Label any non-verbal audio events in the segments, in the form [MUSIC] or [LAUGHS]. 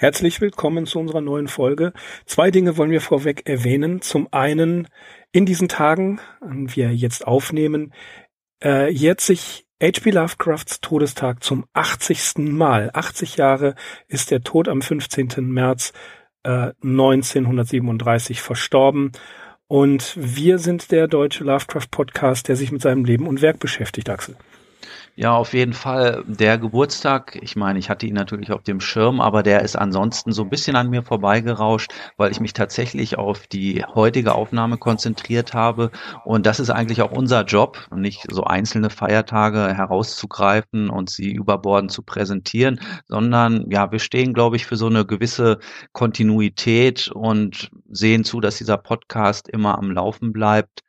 Herzlich willkommen zu unserer neuen Folge. Zwei Dinge wollen wir vorweg erwähnen. Zum einen, in diesen Tagen, an wir jetzt aufnehmen, äh, jährt sich H.P. Lovecrafts Todestag zum 80. Mal. 80 Jahre ist der Tod am 15. März äh, 1937 verstorben. Und wir sind der deutsche Lovecraft Podcast, der sich mit seinem Leben und Werk beschäftigt, Axel. Ja, auf jeden Fall. Der Geburtstag, ich meine, ich hatte ihn natürlich auf dem Schirm, aber der ist ansonsten so ein bisschen an mir vorbeigerauscht, weil ich mich tatsächlich auf die heutige Aufnahme konzentriert habe. Und das ist eigentlich auch unser Job, nicht so einzelne Feiertage herauszugreifen und sie überbordend zu präsentieren, sondern ja, wir stehen, glaube ich, für so eine gewisse Kontinuität und sehen zu, dass dieser Podcast immer am Laufen bleibt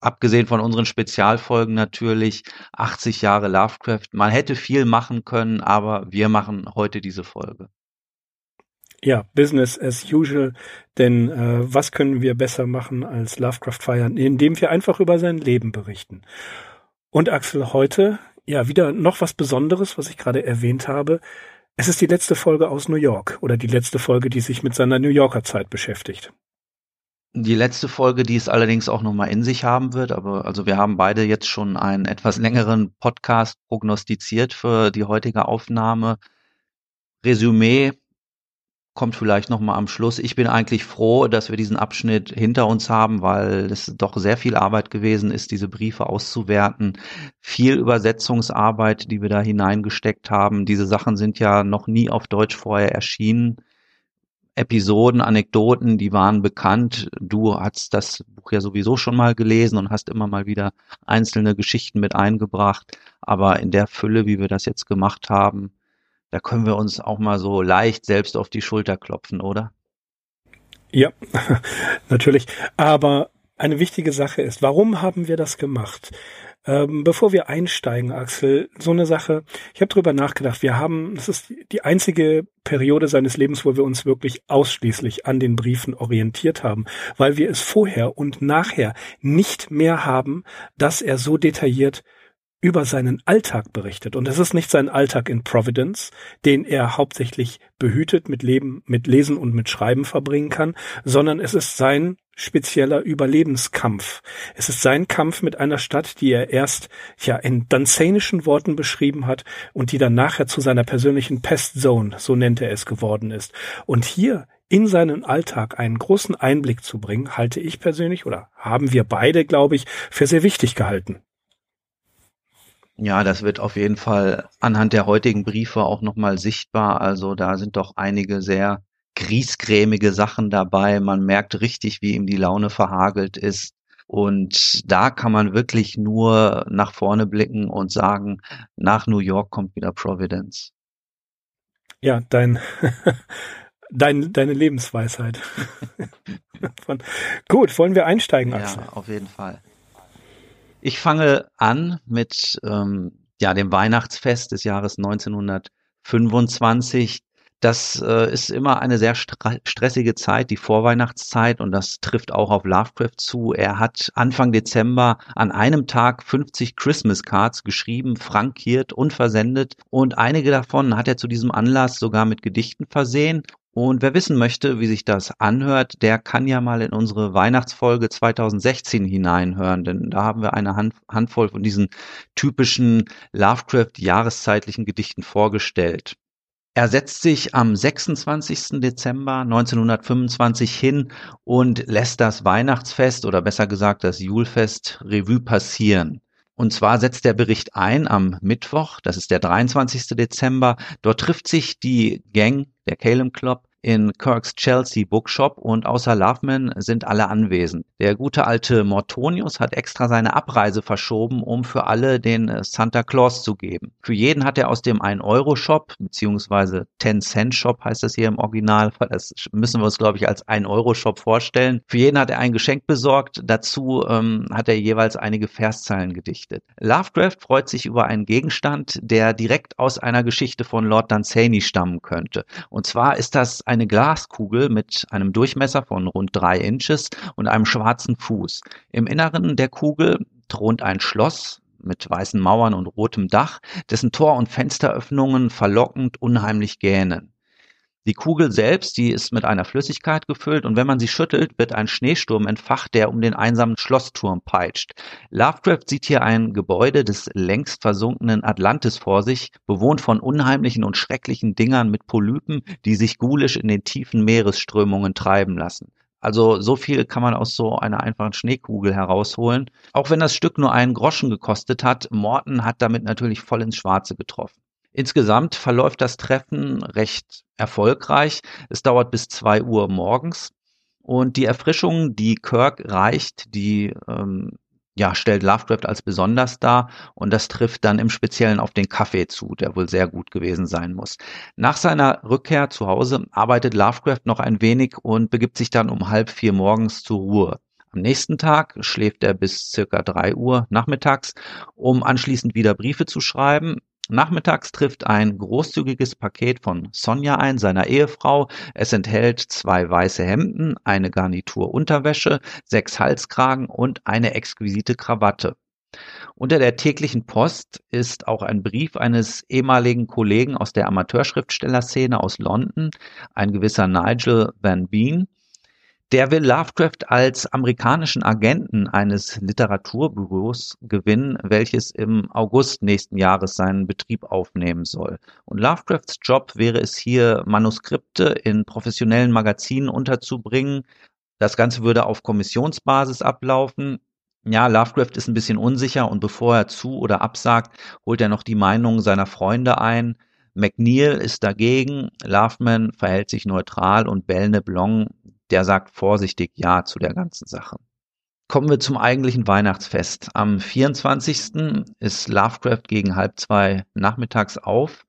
abgesehen von unseren Spezialfolgen natürlich 80 Jahre Lovecraft. Man hätte viel machen können, aber wir machen heute diese Folge. Ja, Business as usual. Denn äh, was können wir besser machen als Lovecraft feiern, indem wir einfach über sein Leben berichten. Und Axel, heute, ja, wieder noch was Besonderes, was ich gerade erwähnt habe. Es ist die letzte Folge aus New York oder die letzte Folge, die sich mit seiner New Yorker Zeit beschäftigt. Die letzte Folge, die es allerdings auch nochmal in sich haben wird, aber also wir haben beide jetzt schon einen etwas längeren Podcast prognostiziert für die heutige Aufnahme. Resümee kommt vielleicht nochmal am Schluss. Ich bin eigentlich froh, dass wir diesen Abschnitt hinter uns haben, weil es doch sehr viel Arbeit gewesen ist, diese Briefe auszuwerten. Viel Übersetzungsarbeit, die wir da hineingesteckt haben. Diese Sachen sind ja noch nie auf Deutsch vorher erschienen. Episoden, Anekdoten, die waren bekannt. Du hast das Buch ja sowieso schon mal gelesen und hast immer mal wieder einzelne Geschichten mit eingebracht. Aber in der Fülle, wie wir das jetzt gemacht haben, da können wir uns auch mal so leicht selbst auf die Schulter klopfen, oder? Ja, [LAUGHS] natürlich. Aber eine wichtige Sache ist, warum haben wir das gemacht? Ähm, bevor wir einsteigen, Axel, so eine Sache, ich habe drüber nachgedacht. Wir haben, das ist die einzige Periode seines Lebens, wo wir uns wirklich ausschließlich an den Briefen orientiert haben, weil wir es vorher und nachher nicht mehr haben, dass er so detailliert über seinen Alltag berichtet. Und es ist nicht sein Alltag in Providence, den er hauptsächlich behütet mit Leben, mit Lesen und mit Schreiben verbringen kann, sondern es ist sein spezieller Überlebenskampf. Es ist sein Kampf mit einer Stadt, die er erst ja in danzanischen Worten beschrieben hat und die dann nachher zu seiner persönlichen Pestzone, so nennt er es geworden ist. Und hier in seinen Alltag einen großen Einblick zu bringen, halte ich persönlich oder haben wir beide, glaube ich, für sehr wichtig gehalten. Ja, das wird auf jeden Fall anhand der heutigen Briefe auch nochmal sichtbar. Also da sind doch einige sehr griesgrämige Sachen dabei. Man merkt richtig, wie ihm die Laune verhagelt ist. Und da kann man wirklich nur nach vorne blicken und sagen, nach New York kommt wieder Providence. Ja, dein, [LAUGHS] dein, deine Lebensweisheit. [LAUGHS] Von, gut, wollen wir einsteigen, Axel? Ja, auf jeden Fall. Ich fange an mit ähm, ja, dem Weihnachtsfest des Jahres 1925. Das äh, ist immer eine sehr stressige Zeit, die Vorweihnachtszeit, und das trifft auch auf Lovecraft zu. Er hat Anfang Dezember an einem Tag 50 Christmas Cards geschrieben, frankiert und versendet, und einige davon hat er zu diesem Anlass sogar mit Gedichten versehen. Und wer wissen möchte, wie sich das anhört, der kann ja mal in unsere Weihnachtsfolge 2016 hineinhören, denn da haben wir eine Hand, Handvoll von diesen typischen Lovecraft-jahreszeitlichen Gedichten vorgestellt. Er setzt sich am 26. Dezember 1925 hin und lässt das Weihnachtsfest oder besser gesagt das Julfest Revue passieren. Und zwar setzt der Bericht ein am Mittwoch, das ist der 23. Dezember. Dort trifft sich die Gang, der Calum Club, in Kirks Chelsea Bookshop und außer Loveman sind alle anwesend. Der gute alte Mortonius hat extra seine Abreise verschoben, um für alle den äh, Santa Claus zu geben. Für jeden hat er aus dem 1-Euro-Shop, beziehungsweise 10-Cent-Shop heißt das hier im Original, das müssen wir uns, glaube ich, als 1-Euro-Shop vorstellen. Für jeden hat er ein Geschenk besorgt. Dazu ähm, hat er jeweils einige Verszeilen gedichtet. Lovecraft freut sich über einen Gegenstand, der direkt aus einer Geschichte von Lord Dunsany stammen könnte. Und zwar ist das eine Glaskugel mit einem Durchmesser von rund drei Inches und einem schwarzen Fuß. Im Inneren der Kugel thront ein Schloss mit weißen Mauern und rotem Dach, dessen Tor- und Fensteröffnungen verlockend unheimlich gähnen. Die Kugel selbst, die ist mit einer Flüssigkeit gefüllt und wenn man sie schüttelt, wird ein Schneesturm entfacht, der um den einsamen Schlossturm peitscht. Lovecraft sieht hier ein Gebäude des längst versunkenen Atlantis vor sich, bewohnt von unheimlichen und schrecklichen Dingern mit Polypen, die sich ghoulisch in den tiefen Meeresströmungen treiben lassen. Also so viel kann man aus so einer einfachen Schneekugel herausholen. Auch wenn das Stück nur einen Groschen gekostet hat, Morton hat damit natürlich voll ins Schwarze getroffen. Insgesamt verläuft das Treffen recht erfolgreich. Es dauert bis zwei Uhr morgens. Und die Erfrischung, die Kirk reicht, die ähm, ja, stellt Lovecraft als besonders dar und das trifft dann im Speziellen auf den Kaffee zu, der wohl sehr gut gewesen sein muss. Nach seiner Rückkehr zu Hause arbeitet Lovecraft noch ein wenig und begibt sich dann um halb vier morgens zur Ruhe. Am nächsten Tag schläft er bis circa drei Uhr nachmittags, um anschließend wieder Briefe zu schreiben. Nachmittags trifft ein großzügiges Paket von Sonja ein, seiner Ehefrau. Es enthält zwei weiße Hemden, eine Garnitur Unterwäsche, sechs Halskragen und eine exquisite Krawatte. Unter der täglichen Post ist auch ein Brief eines ehemaligen Kollegen aus der Amateurschriftstellerszene aus London, ein gewisser Nigel Van Bean, der will Lovecraft als amerikanischen Agenten eines Literaturbüros gewinnen, welches im August nächsten Jahres seinen Betrieb aufnehmen soll. Und Lovecrafts Job wäre es hier, Manuskripte in professionellen Magazinen unterzubringen. Das Ganze würde auf Kommissionsbasis ablaufen. Ja, Lovecraft ist ein bisschen unsicher und bevor er zu oder absagt, holt er noch die Meinung seiner Freunde ein. McNeil ist dagegen, Loveman verhält sich neutral und Belne Blanc der sagt vorsichtig Ja zu der ganzen Sache. Kommen wir zum eigentlichen Weihnachtsfest. Am 24. ist Lovecraft gegen halb zwei nachmittags auf.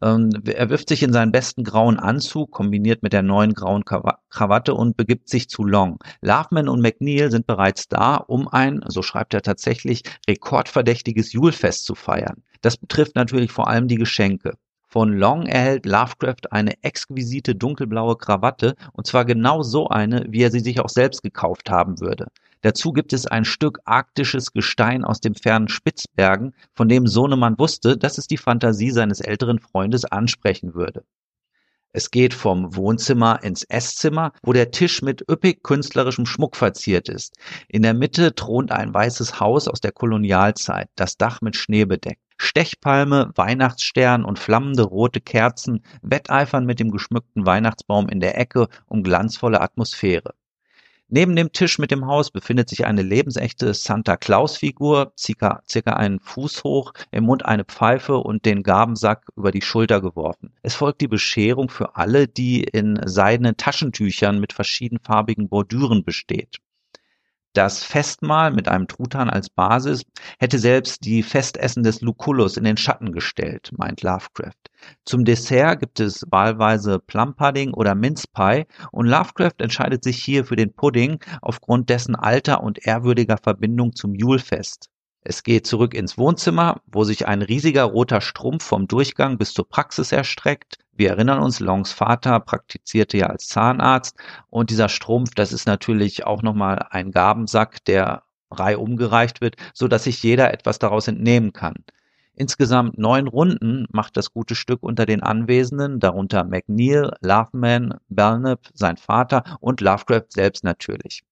Ähm, er wirft sich in seinen besten grauen Anzug, kombiniert mit der neuen grauen Krawatte und begibt sich zu Long. Loveman und McNeil sind bereits da, um ein, so schreibt er tatsächlich, rekordverdächtiges Julfest zu feiern. Das betrifft natürlich vor allem die Geschenke. Von Long erhält Lovecraft eine exquisite dunkelblaue Krawatte, und zwar genau so eine, wie er sie sich auch selbst gekauft haben würde. Dazu gibt es ein Stück arktisches Gestein aus dem fernen Spitzbergen, von dem Sohnemann wusste, dass es die Fantasie seines älteren Freundes ansprechen würde. Es geht vom Wohnzimmer ins Esszimmer, wo der Tisch mit üppig künstlerischem Schmuck verziert ist. In der Mitte thront ein weißes Haus aus der Kolonialzeit, das Dach mit Schnee bedeckt. Stechpalme, Weihnachtsstern und flammende rote Kerzen wetteifern mit dem geschmückten Weihnachtsbaum in der Ecke um glanzvolle Atmosphäre. Neben dem Tisch mit dem Haus befindet sich eine lebensechte Santa Claus-Figur, circa, circa einen Fuß hoch, im Mund eine Pfeife und den Gabensack über die Schulter geworfen. Es folgt die Bescherung für alle, die in seidenen Taschentüchern mit verschiedenfarbigen Bordüren besteht. Das Festmahl mit einem Truthahn als Basis hätte selbst die Festessen des Lucullus in den Schatten gestellt, meint Lovecraft. Zum Dessert gibt es wahlweise Plum-Pudding oder Mince Pie und Lovecraft entscheidet sich hier für den Pudding aufgrund dessen alter und ehrwürdiger Verbindung zum Julfest. Es geht zurück ins Wohnzimmer, wo sich ein riesiger roter Strumpf vom Durchgang bis zur Praxis erstreckt. Wir erinnern uns, Longs Vater praktizierte ja als Zahnarzt und dieser Strumpf, das ist natürlich auch nochmal ein Gabensack, der reihum gereicht wird, so dass sich jeder etwas daraus entnehmen kann. Insgesamt neun Runden macht das gute Stück unter den Anwesenden, darunter McNeil, Loveman, Belknap, sein Vater und Lovecraft selbst natürlich.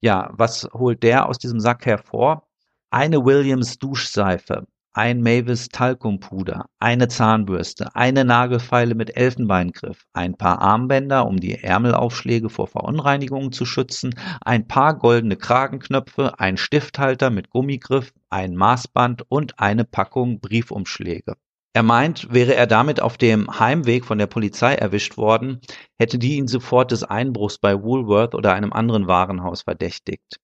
Ja, was holt der aus diesem Sack hervor? Eine Williams Duschseife, ein Mavis Talkumpuder, eine Zahnbürste, eine Nagelfeile mit Elfenbeingriff, ein paar Armbänder, um die Ärmelaufschläge vor Verunreinigungen zu schützen, ein paar goldene Kragenknöpfe, ein Stifthalter mit Gummigriff, ein Maßband und eine Packung Briefumschläge. Er meint, wäre er damit auf dem Heimweg von der Polizei erwischt worden, hätte die ihn sofort des Einbruchs bei Woolworth oder einem anderen Warenhaus verdächtigt.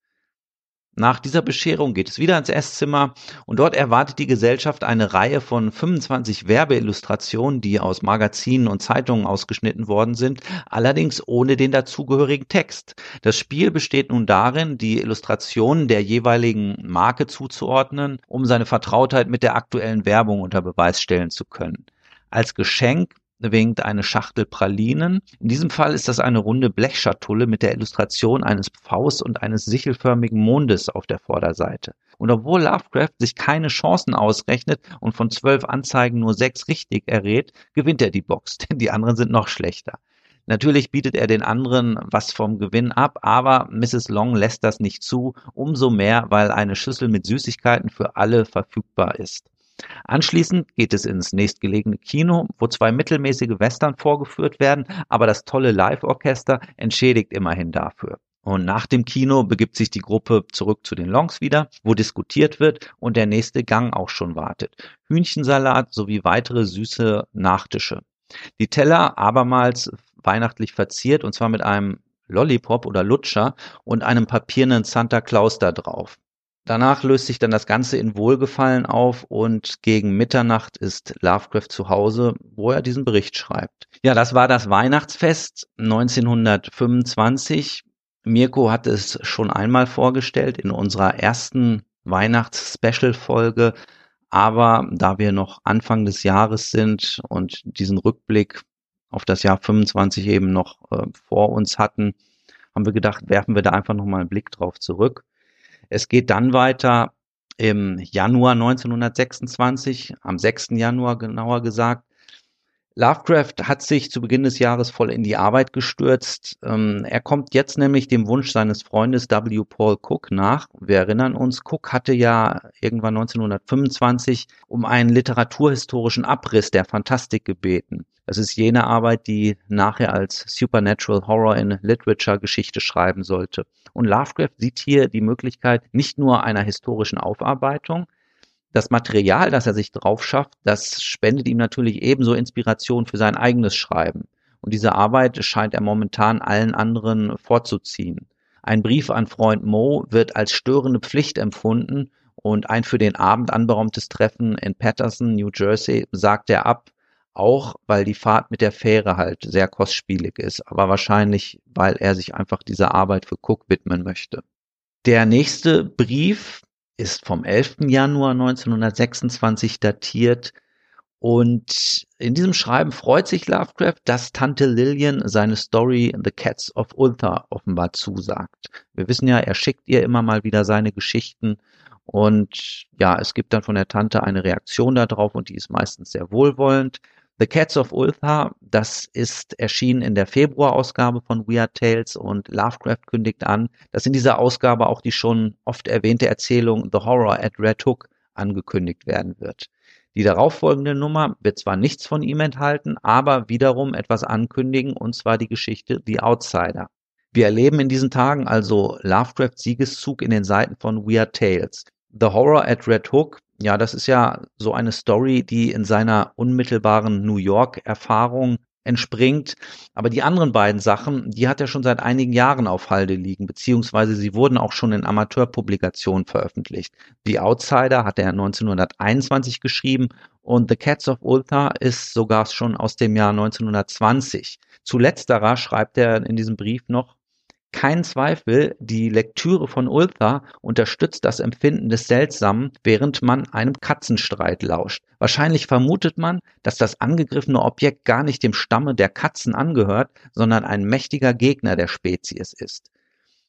Nach dieser Bescherung geht es wieder ins Esszimmer und dort erwartet die Gesellschaft eine Reihe von 25 Werbeillustrationen, die aus Magazinen und Zeitungen ausgeschnitten worden sind, allerdings ohne den dazugehörigen Text. Das Spiel besteht nun darin, die Illustrationen der jeweiligen Marke zuzuordnen, um seine Vertrautheit mit der aktuellen Werbung unter Beweis stellen zu können. Als Geschenk winkt eine Schachtel Pralinen. In diesem Fall ist das eine runde Blechschatulle mit der Illustration eines Pfaus und eines sichelförmigen Mondes auf der Vorderseite. Und obwohl Lovecraft sich keine Chancen ausrechnet und von zwölf Anzeigen nur sechs richtig errät, gewinnt er die Box, [LAUGHS] denn die anderen sind noch schlechter. Natürlich bietet er den anderen was vom Gewinn ab, aber Mrs. Long lässt das nicht zu, umso mehr, weil eine Schüssel mit Süßigkeiten für alle verfügbar ist. Anschließend geht es ins nächstgelegene Kino, wo zwei mittelmäßige Western vorgeführt werden, aber das tolle Live-Orchester entschädigt immerhin dafür. Und nach dem Kino begibt sich die Gruppe zurück zu den Longs wieder, wo diskutiert wird und der nächste Gang auch schon wartet. Hühnchensalat sowie weitere süße Nachtische. Die Teller abermals weihnachtlich verziert und zwar mit einem Lollipop oder Lutscher und einem papiernen Santa Claus da drauf. Danach löst sich dann das Ganze in Wohlgefallen auf und gegen Mitternacht ist Lovecraft zu Hause, wo er diesen Bericht schreibt. Ja, das war das Weihnachtsfest 1925. Mirko hat es schon einmal vorgestellt in unserer ersten Weihnachts-Special-Folge. Aber da wir noch Anfang des Jahres sind und diesen Rückblick auf das Jahr 25 eben noch äh, vor uns hatten, haben wir gedacht, werfen wir da einfach nochmal einen Blick drauf zurück. Es geht dann weiter im Januar 1926, am 6. Januar genauer gesagt. Lovecraft hat sich zu Beginn des Jahres voll in die Arbeit gestürzt. Ähm, er kommt jetzt nämlich dem Wunsch seines Freundes W. Paul Cook nach. Wir erinnern uns, Cook hatte ja irgendwann 1925 um einen literaturhistorischen Abriss der Fantastik gebeten. Das ist jene Arbeit, die nachher als Supernatural Horror in Literature Geschichte schreiben sollte. Und Lovecraft sieht hier die Möglichkeit nicht nur einer historischen Aufarbeitung, das Material, das er sich drauf schafft, das spendet ihm natürlich ebenso Inspiration für sein eigenes Schreiben. Und diese Arbeit scheint er momentan allen anderen vorzuziehen. Ein Brief an Freund Mo wird als störende Pflicht empfunden und ein für den Abend anberaumtes Treffen in Patterson, New Jersey, sagt er ab, auch weil die Fahrt mit der Fähre halt sehr kostspielig ist, aber wahrscheinlich, weil er sich einfach dieser Arbeit für Cook widmen möchte. Der nächste Brief ist vom 11. Januar 1926 datiert und in diesem Schreiben freut sich Lovecraft, dass Tante Lillian seine Story The Cats of Ulthar offenbar zusagt. Wir wissen ja, er schickt ihr immer mal wieder seine Geschichten und ja, es gibt dann von der Tante eine Reaktion darauf und die ist meistens sehr wohlwollend. The Cats of Ulthar, das ist erschienen in der Februarausgabe von Weird Tales und Lovecraft kündigt an, dass in dieser Ausgabe auch die schon oft erwähnte Erzählung The Horror at Red Hook angekündigt werden wird. Die darauffolgende Nummer wird zwar nichts von ihm enthalten, aber wiederum etwas ankündigen, und zwar die Geschichte The Outsider. Wir erleben in diesen Tagen also Lovecrafts Siegeszug in den Seiten von Weird Tales. The Horror at Red Hook ja, das ist ja so eine Story, die in seiner unmittelbaren New York-Erfahrung entspringt. Aber die anderen beiden Sachen, die hat er schon seit einigen Jahren auf Halde liegen, beziehungsweise sie wurden auch schon in Amateurpublikationen veröffentlicht. The Outsider hat er 1921 geschrieben und The Cats of Ulthar ist sogar schon aus dem Jahr 1920. Zu letzterer schreibt er in diesem Brief noch, kein Zweifel, die Lektüre von Ultha unterstützt das Empfinden des Seltsamen, während man einem Katzenstreit lauscht. Wahrscheinlich vermutet man, dass das angegriffene Objekt gar nicht dem Stamme der Katzen angehört, sondern ein mächtiger Gegner der Spezies ist.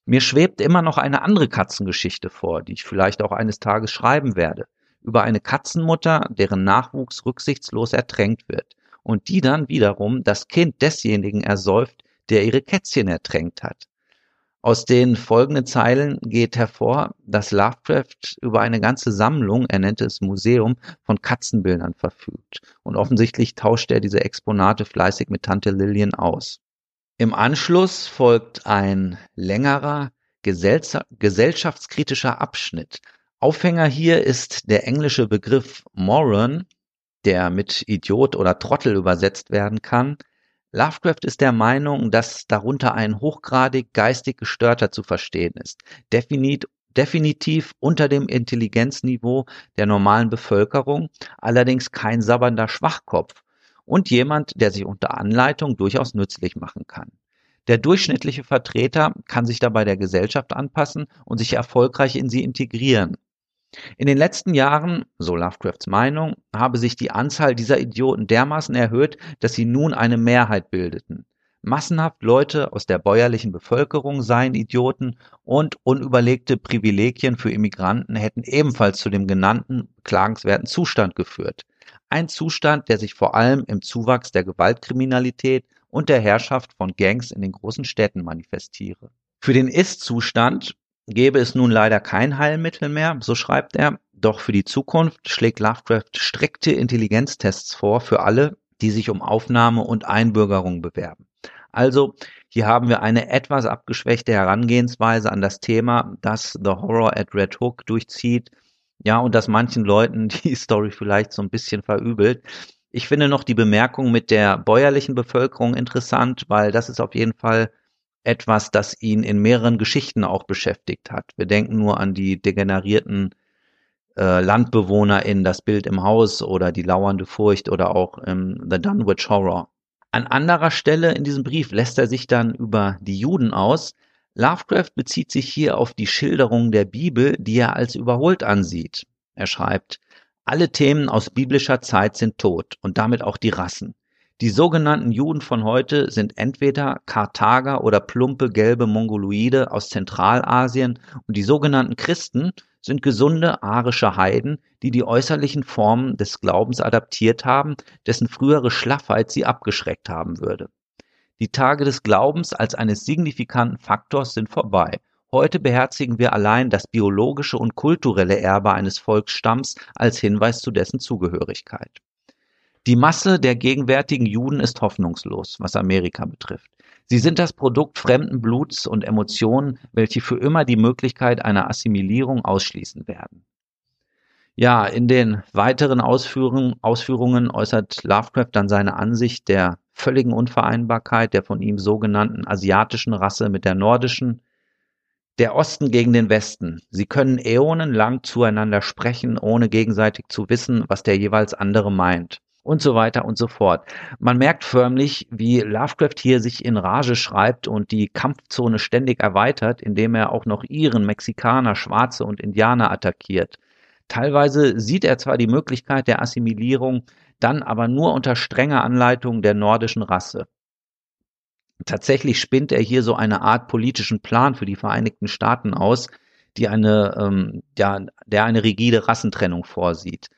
Mir schwebt immer noch eine andere Katzengeschichte vor, die ich vielleicht auch eines Tages schreiben werde, über eine Katzenmutter, deren Nachwuchs rücksichtslos ertränkt wird und die dann wiederum das Kind desjenigen ersäuft, der ihre Kätzchen ertränkt hat. Aus den folgenden Zeilen geht hervor, dass Lovecraft über eine ganze Sammlung, er nennt es Museum, von Katzenbildern verfügt. Und offensichtlich tauscht er diese Exponate fleißig mit Tante Lillian aus. Im Anschluss folgt ein längerer gesellschaftskritischer Abschnitt. Aufhänger hier ist der englische Begriff Moron, der mit Idiot oder Trottel übersetzt werden kann. Lovecraft ist der Meinung, dass darunter ein hochgradig geistig Gestörter zu verstehen ist, Definit, definitiv unter dem Intelligenzniveau der normalen Bevölkerung, allerdings kein sabbernder Schwachkopf und jemand, der sich unter Anleitung durchaus nützlich machen kann. Der durchschnittliche Vertreter kann sich dabei der Gesellschaft anpassen und sich erfolgreich in sie integrieren. In den letzten Jahren, so Lovecrafts Meinung, habe sich die Anzahl dieser Idioten dermaßen erhöht, dass sie nun eine Mehrheit bildeten. Massenhaft Leute aus der bäuerlichen Bevölkerung seien Idioten und unüberlegte Privilegien für Immigranten hätten ebenfalls zu dem genannten klagenswerten Zustand geführt. Ein Zustand, der sich vor allem im Zuwachs der Gewaltkriminalität und der Herrschaft von Gangs in den großen Städten manifestiere. Für den Ist-Zustand gäbe es nun leider kein Heilmittel mehr, so schreibt er, doch für die Zukunft schlägt Lovecraft strikte Intelligenztests vor für alle, die sich um Aufnahme und Einbürgerung bewerben. Also hier haben wir eine etwas abgeschwächte Herangehensweise an das Thema, das The Horror at Red Hook durchzieht, ja, und das manchen Leuten [LAUGHS] die Story vielleicht so ein bisschen verübelt. Ich finde noch die Bemerkung mit der bäuerlichen Bevölkerung interessant, weil das ist auf jeden Fall etwas, das ihn in mehreren Geschichten auch beschäftigt hat. Wir denken nur an die degenerierten äh, Landbewohner in Das Bild im Haus oder die lauernde Furcht oder auch im The Dunwich Horror. An anderer Stelle in diesem Brief lässt er sich dann über die Juden aus. Lovecraft bezieht sich hier auf die Schilderung der Bibel, die er als überholt ansieht. Er schreibt, alle Themen aus biblischer Zeit sind tot und damit auch die Rassen. Die sogenannten Juden von heute sind entweder Karthager oder plumpe gelbe Mongoloide aus Zentralasien und die sogenannten Christen sind gesunde arische Heiden, die die äußerlichen Formen des Glaubens adaptiert haben, dessen frühere Schlaffheit sie abgeschreckt haben würde. Die Tage des Glaubens als eines signifikanten Faktors sind vorbei. Heute beherzigen wir allein das biologische und kulturelle Erbe eines Volksstamms als Hinweis zu dessen Zugehörigkeit. Die Masse der gegenwärtigen Juden ist hoffnungslos, was Amerika betrifft. Sie sind das Produkt fremden Bluts und Emotionen, welche für immer die Möglichkeit einer Assimilierung ausschließen werden. Ja, in den weiteren Ausführungen, Ausführungen äußert Lovecraft dann seine Ansicht der völligen Unvereinbarkeit der von ihm sogenannten asiatischen Rasse mit der nordischen, der Osten gegen den Westen. Sie können äonenlang zueinander sprechen, ohne gegenseitig zu wissen, was der jeweils andere meint und so weiter und so fort. Man merkt förmlich, wie Lovecraft hier sich in Rage schreibt und die Kampfzone ständig erweitert, indem er auch noch Iren, Mexikaner, Schwarze und Indianer attackiert. Teilweise sieht er zwar die Möglichkeit der Assimilierung, dann aber nur unter strenger Anleitung der nordischen Rasse. Tatsächlich spinnt er hier so eine Art politischen Plan für die Vereinigten Staaten aus, die eine, ähm, ja, der eine rigide Rassentrennung vorsieht.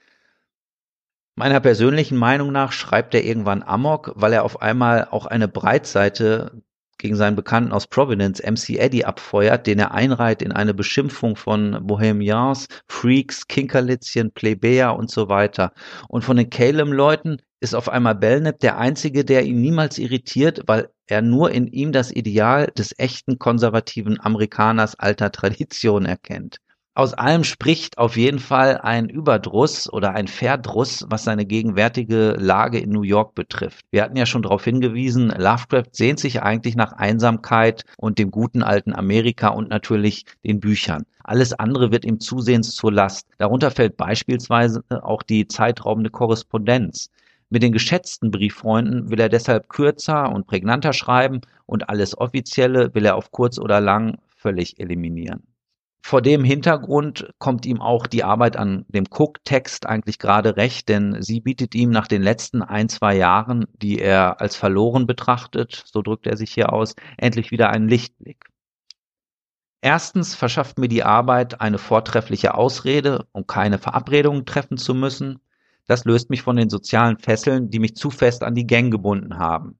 Meiner persönlichen Meinung nach schreibt er irgendwann Amok, weil er auf einmal auch eine Breitseite gegen seinen Bekannten aus Providence, MC Eddie, abfeuert, den er einreiht in eine Beschimpfung von Bohemians, Freaks, Kinkerlitzchen, Plebejer und so weiter. Und von den Calem-Leuten ist auf einmal Belknap der einzige, der ihn niemals irritiert, weil er nur in ihm das Ideal des echten konservativen Amerikaners alter Tradition erkennt. Aus allem spricht auf jeden Fall ein Überdruss oder ein Verdruss, was seine gegenwärtige Lage in New York betrifft. Wir hatten ja schon darauf hingewiesen, Lovecraft sehnt sich eigentlich nach Einsamkeit und dem guten alten Amerika und natürlich den Büchern. Alles andere wird ihm zusehends zur Last. Darunter fällt beispielsweise auch die zeitraubende Korrespondenz. Mit den geschätzten Brieffreunden will er deshalb kürzer und prägnanter schreiben und alles Offizielle will er auf kurz oder lang völlig eliminieren vor dem Hintergrund kommt ihm auch die Arbeit an dem Cook-Text eigentlich gerade recht, denn sie bietet ihm nach den letzten ein, zwei Jahren, die er als verloren betrachtet, so drückt er sich hier aus, endlich wieder einen Lichtblick. Erstens verschafft mir die Arbeit eine vortreffliche Ausrede, um keine Verabredungen treffen zu müssen. Das löst mich von den sozialen Fesseln, die mich zu fest an die Gang gebunden haben.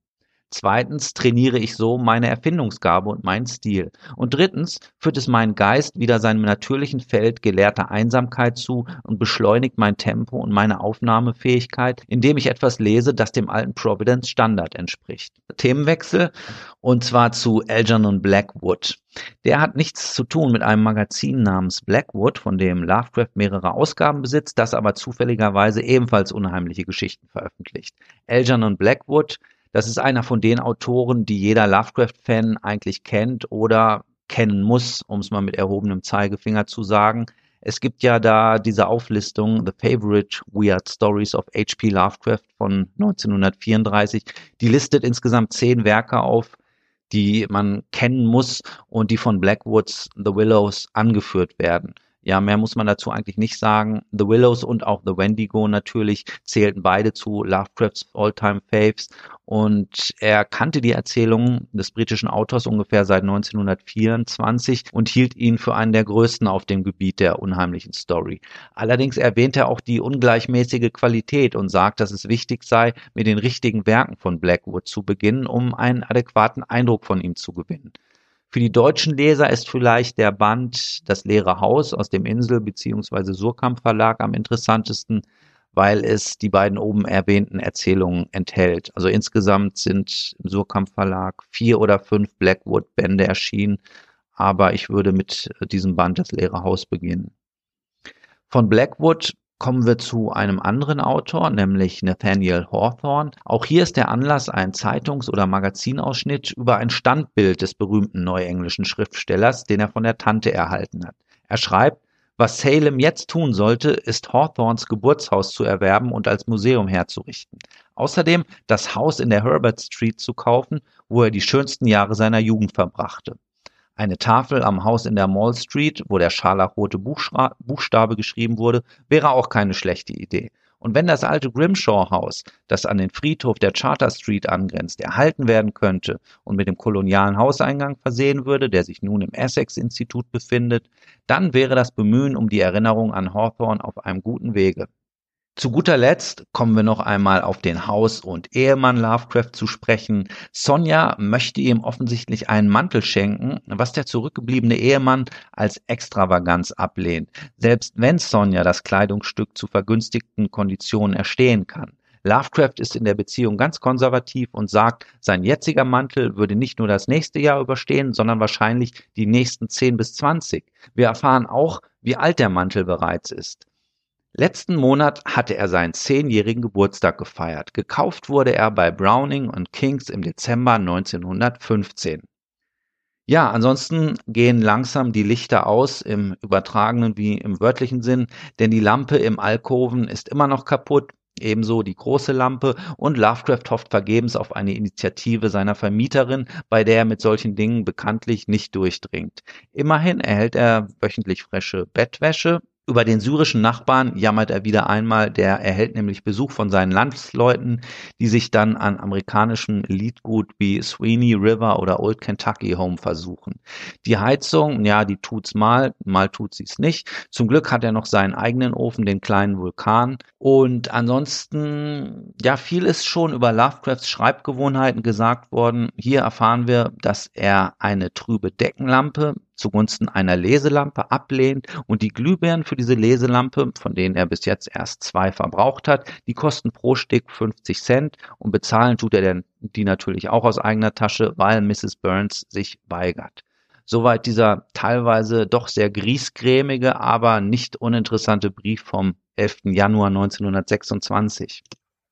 Zweitens trainiere ich so meine Erfindungsgabe und meinen Stil. Und drittens führt es meinen Geist wieder seinem natürlichen Feld gelehrter Einsamkeit zu und beschleunigt mein Tempo und meine Aufnahmefähigkeit, indem ich etwas lese, das dem alten Providence Standard entspricht. Themenwechsel und zwar zu Algernon Blackwood. Der hat nichts zu tun mit einem Magazin namens Blackwood, von dem Lovecraft mehrere Ausgaben besitzt, das aber zufälligerweise ebenfalls unheimliche Geschichten veröffentlicht. Algernon Blackwood das ist einer von den Autoren, die jeder Lovecraft-Fan eigentlich kennt oder kennen muss, um es mal mit erhobenem Zeigefinger zu sagen. Es gibt ja da diese Auflistung The Favorite Weird Stories of H.P. Lovecraft von 1934. Die listet insgesamt zehn Werke auf, die man kennen muss und die von Blackwoods The Willows angeführt werden. Ja, mehr muss man dazu eigentlich nicht sagen. The Willows und auch The Wendigo natürlich zählten beide zu Lovecrafts All-Time Faves und er kannte die Erzählungen des britischen Autors ungefähr seit 1924 und hielt ihn für einen der größten auf dem Gebiet der unheimlichen Story. Allerdings erwähnt er auch die ungleichmäßige Qualität und sagt, dass es wichtig sei, mit den richtigen Werken von Blackwood zu beginnen, um einen adäquaten Eindruck von ihm zu gewinnen. Für die deutschen Leser ist vielleicht der Band Das leere Haus aus dem Insel- bzw. Surkamp Verlag am interessantesten, weil es die beiden oben erwähnten Erzählungen enthält. Also insgesamt sind im Surkamp Verlag vier oder fünf Blackwood-Bände erschienen, aber ich würde mit diesem Band Das leere Haus beginnen. Von Blackwood Kommen wir zu einem anderen Autor, nämlich Nathaniel Hawthorne. Auch hier ist der Anlass ein Zeitungs- oder Magazinausschnitt über ein Standbild des berühmten neuenglischen Schriftstellers, den er von der Tante erhalten hat. Er schreibt, was Salem jetzt tun sollte, ist Hawthorns Geburtshaus zu erwerben und als Museum herzurichten. Außerdem das Haus in der Herbert Street zu kaufen, wo er die schönsten Jahre seiner Jugend verbrachte. Eine Tafel am Haus in der Mall Street, wo der scharlachrote Buchstabe geschrieben wurde, wäre auch keine schlechte Idee. Und wenn das alte Grimshaw-Haus, das an den Friedhof der Charter Street angrenzt, erhalten werden könnte und mit dem kolonialen Hauseingang versehen würde, der sich nun im Essex-Institut befindet, dann wäre das Bemühen um die Erinnerung an Hawthorne auf einem guten Wege. Zu guter Letzt kommen wir noch einmal auf den Haus- und Ehemann Lovecraft zu sprechen. Sonja möchte ihm offensichtlich einen Mantel schenken, was der zurückgebliebene Ehemann als Extravaganz ablehnt, selbst wenn Sonja das Kleidungsstück zu vergünstigten Konditionen erstehen kann. Lovecraft ist in der Beziehung ganz konservativ und sagt, sein jetziger Mantel würde nicht nur das nächste Jahr überstehen, sondern wahrscheinlich die nächsten 10 bis 20. Wir erfahren auch, wie alt der Mantel bereits ist. Letzten Monat hatte er seinen zehnjährigen Geburtstag gefeiert. Gekauft wurde er bei Browning und Kings im Dezember 1915. Ja, ansonsten gehen langsam die Lichter aus, im übertragenen wie im wörtlichen Sinn, denn die Lampe im Alkoven ist immer noch kaputt, ebenso die große Lampe und Lovecraft hofft vergebens auf eine Initiative seiner Vermieterin, bei der er mit solchen Dingen bekanntlich nicht durchdringt. Immerhin erhält er wöchentlich frische Bettwäsche, über den syrischen Nachbarn jammert er wieder einmal, der erhält nämlich Besuch von seinen Landsleuten, die sich dann an amerikanischem Liedgut wie Sweeney River oder Old Kentucky Home versuchen. Die Heizung, ja, die tut's mal, mal tut sie's nicht. Zum Glück hat er noch seinen eigenen Ofen, den kleinen Vulkan. Und ansonsten, ja, viel ist schon über Lovecrafts Schreibgewohnheiten gesagt worden. Hier erfahren wir, dass er eine trübe Deckenlampe zugunsten einer Leselampe ablehnt und die Glühbirnen für diese Leselampe, von denen er bis jetzt erst zwei verbraucht hat, die kosten pro Stück 50 Cent und bezahlen tut er denn die natürlich auch aus eigener Tasche, weil Mrs. Burns sich weigert. Soweit dieser teilweise doch sehr griesgrämige, aber nicht uninteressante Brief vom 11. Januar 1926.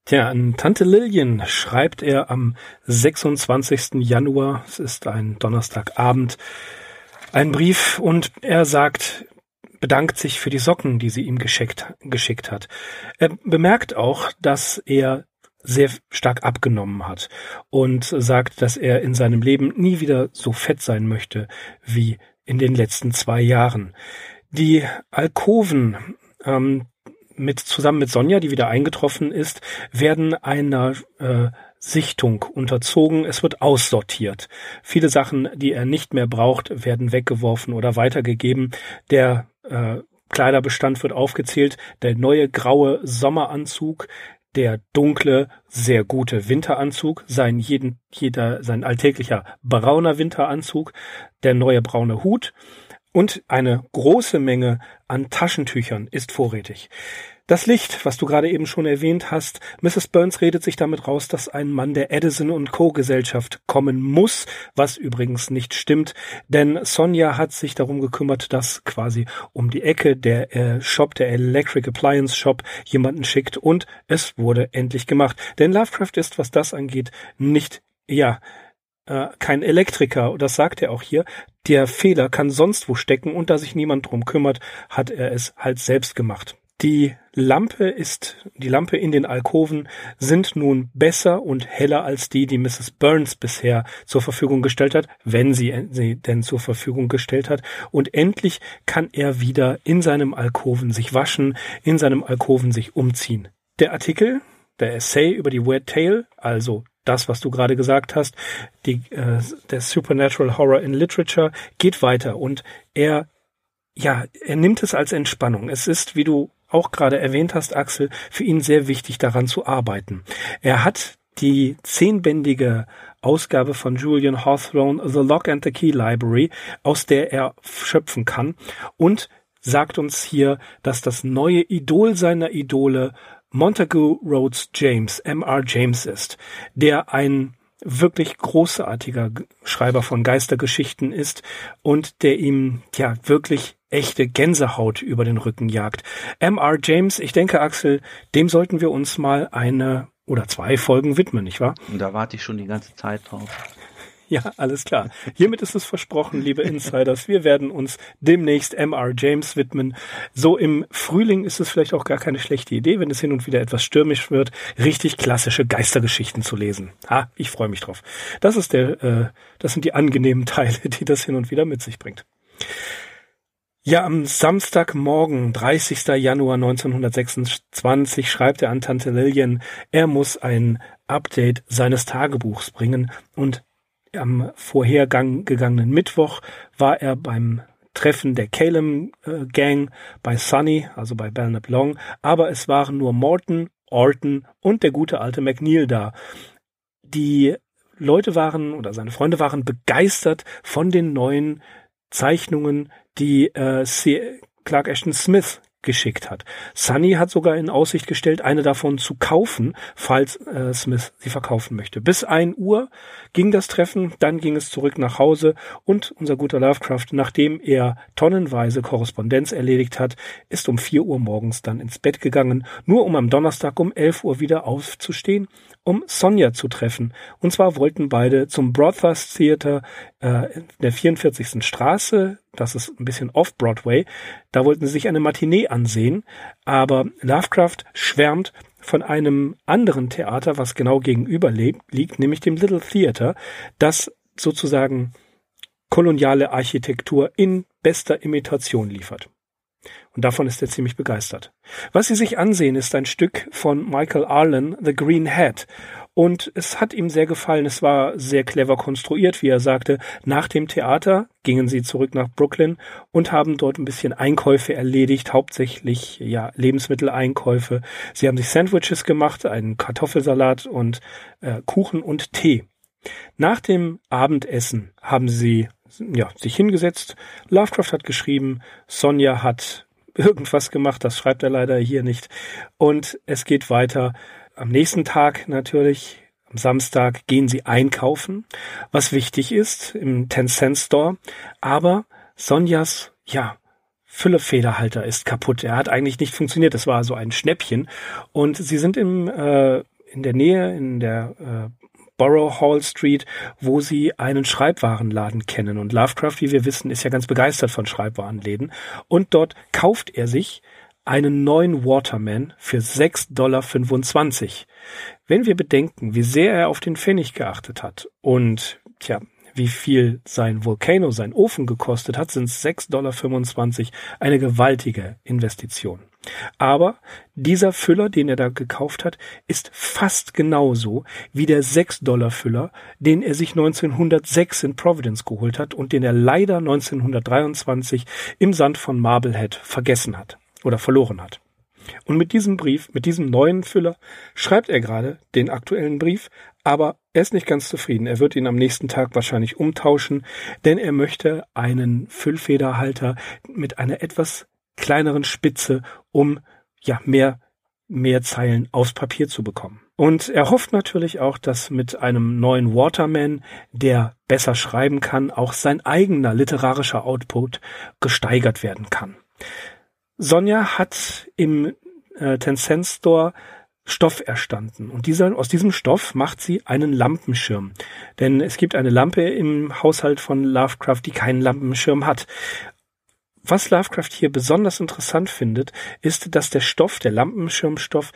Tja, an Tante Lillian schreibt er am 26. Januar, es ist ein Donnerstagabend, einen Brief und er sagt, bedankt sich für die Socken, die sie ihm geschickt, geschickt hat. Er bemerkt auch, dass er sehr stark abgenommen hat und sagt, dass er in seinem Leben nie wieder so fett sein möchte wie in den letzten zwei Jahren. Die Alkoven ähm, mit zusammen mit Sonja, die wieder eingetroffen ist, werden einer äh, Sichtung unterzogen. Es wird aussortiert. Viele Sachen, die er nicht mehr braucht, werden weggeworfen oder weitergegeben. Der äh, Kleiderbestand wird aufgezählt. Der neue graue Sommeranzug, der dunkle, sehr gute Winteranzug, sein jeden, jeder, sein alltäglicher brauner Winteranzug, der neue braune Hut und eine große Menge an Taschentüchern ist vorrätig. Das Licht, was du gerade eben schon erwähnt hast, Mrs. Burns redet sich damit raus, dass ein Mann der Edison Co. Gesellschaft kommen muss, was übrigens nicht stimmt, denn Sonja hat sich darum gekümmert, dass quasi um die Ecke der äh, Shop, der Electric Appliance Shop, jemanden schickt und es wurde endlich gemacht. Denn Lovecraft ist, was das angeht, nicht, ja, äh, kein Elektriker, das sagt er auch hier. Der Fehler kann sonst wo stecken und da sich niemand drum kümmert, hat er es halt selbst gemacht. Die Lampe ist, die Lampe in den Alkoven sind nun besser und heller als die, die Mrs. Burns bisher zur Verfügung gestellt hat, wenn sie sie denn zur Verfügung gestellt hat. Und endlich kann er wieder in seinem Alkoven sich waschen, in seinem Alkoven sich umziehen. Der Artikel, der Essay über die Weird Tale, also das, was du gerade gesagt hast, die, äh, der Supernatural Horror in Literature, geht weiter und er ja, er nimmt es als Entspannung. Es ist, wie du auch gerade erwähnt hast, Axel, für ihn sehr wichtig daran zu arbeiten. Er hat die zehnbändige Ausgabe von Julian Hawthorne, The Lock and the Key Library, aus der er schöpfen kann und sagt uns hier, dass das neue Idol seiner Idole Montague Rhodes James, M.R. James ist, der ein wirklich großartiger Schreiber von Geistergeschichten ist und der ihm ja wirklich echte Gänsehaut über den Rücken jagt. M.R. James, ich denke, Axel, dem sollten wir uns mal eine oder zwei Folgen widmen, nicht wahr? Da warte ich schon die ganze Zeit drauf. [LAUGHS] Ja, alles klar. Hiermit ist es versprochen, liebe Insiders. Wir werden uns demnächst MR James widmen. So im Frühling ist es vielleicht auch gar keine schlechte Idee, wenn es hin und wieder etwas stürmisch wird, richtig klassische Geistergeschichten zu lesen. Ha, ich freue mich drauf. Das ist der, äh, das sind die angenehmen Teile, die das hin und wieder mit sich bringt. Ja, am Samstagmorgen, 30. Januar 1926, schreibt er an Tante Lillian, er muss ein Update seines Tagebuchs bringen und am vorhergegangenen Mittwoch war er beim Treffen der Calem äh, Gang bei Sunny, also bei Belknap Long, aber es waren nur Morton, Orton und der gute alte McNeil da. Die Leute waren oder seine Freunde waren begeistert von den neuen Zeichnungen, die äh. Clark Ashton Smith geschickt hat. Sunny hat sogar in Aussicht gestellt, eine davon zu kaufen, falls äh, Smith sie verkaufen möchte. Bis ein Uhr ging das Treffen, dann ging es zurück nach Hause und unser guter Lovecraft, nachdem er tonnenweise Korrespondenz erledigt hat, ist um vier Uhr morgens dann ins Bett gegangen, nur um am Donnerstag um elf Uhr wieder aufzustehen um Sonja zu treffen. Und zwar wollten beide zum Brothers Theater äh, der 44. Straße, das ist ein bisschen off-Broadway, da wollten sie sich eine Matinee ansehen, aber Lovecraft schwärmt von einem anderen Theater, was genau gegenüber liegt, nämlich dem Little Theater, das sozusagen koloniale Architektur in bester Imitation liefert. Und davon ist er ziemlich begeistert. Was Sie sich ansehen, ist ein Stück von Michael Arlen, The Green Hat. Und es hat ihm sehr gefallen. Es war sehr clever konstruiert, wie er sagte. Nach dem Theater gingen sie zurück nach Brooklyn und haben dort ein bisschen Einkäufe erledigt, hauptsächlich ja Lebensmitteleinkäufe. Sie haben sich Sandwiches gemacht, einen Kartoffelsalat und äh, Kuchen und Tee. Nach dem Abendessen haben sie ja, sich hingesetzt. Lovecraft hat geschrieben, Sonja hat irgendwas gemacht, das schreibt er leider hier nicht. Und es geht weiter. Am nächsten Tag natürlich, am Samstag, gehen sie einkaufen, was wichtig ist im Ten Cent Store. Aber Sonjas, ja, Füllefederhalter ist kaputt. Er hat eigentlich nicht funktioniert. Das war so ein Schnäppchen. Und sie sind im, äh, in der Nähe, in der äh, Borough Hall Street, wo sie einen Schreibwarenladen kennen. Und Lovecraft, wie wir wissen, ist ja ganz begeistert von Schreibwarenläden. Und dort kauft er sich einen neuen Waterman für 6,25 Dollar. Wenn wir bedenken, wie sehr er auf den Pfennig geachtet hat und, tja, wie viel sein Volcano, sein Ofen gekostet hat, sind 6,25 Dollar eine gewaltige Investition. Aber dieser Füller, den er da gekauft hat, ist fast genauso wie der 6-Dollar-Füller, den er sich 1906 in Providence geholt hat und den er leider 1923 im Sand von Marblehead vergessen hat oder verloren hat. Und mit diesem Brief, mit diesem neuen Füller, schreibt er gerade den aktuellen Brief, aber er ist nicht ganz zufrieden. Er wird ihn am nächsten Tag wahrscheinlich umtauschen, denn er möchte einen Füllfederhalter mit einer etwas kleineren Spitze, um ja mehr mehr Zeilen aufs Papier zu bekommen. Und er hofft natürlich auch, dass mit einem neuen Waterman, der besser schreiben kann, auch sein eigener literarischer Output gesteigert werden kann. Sonja hat im äh, Tencent Store Stoff erstanden. Und dieser, aus diesem Stoff macht sie einen Lampenschirm. Denn es gibt eine Lampe im Haushalt von Lovecraft, die keinen Lampenschirm hat. Was Lovecraft hier besonders interessant findet, ist, dass der Stoff, der Lampenschirmstoff,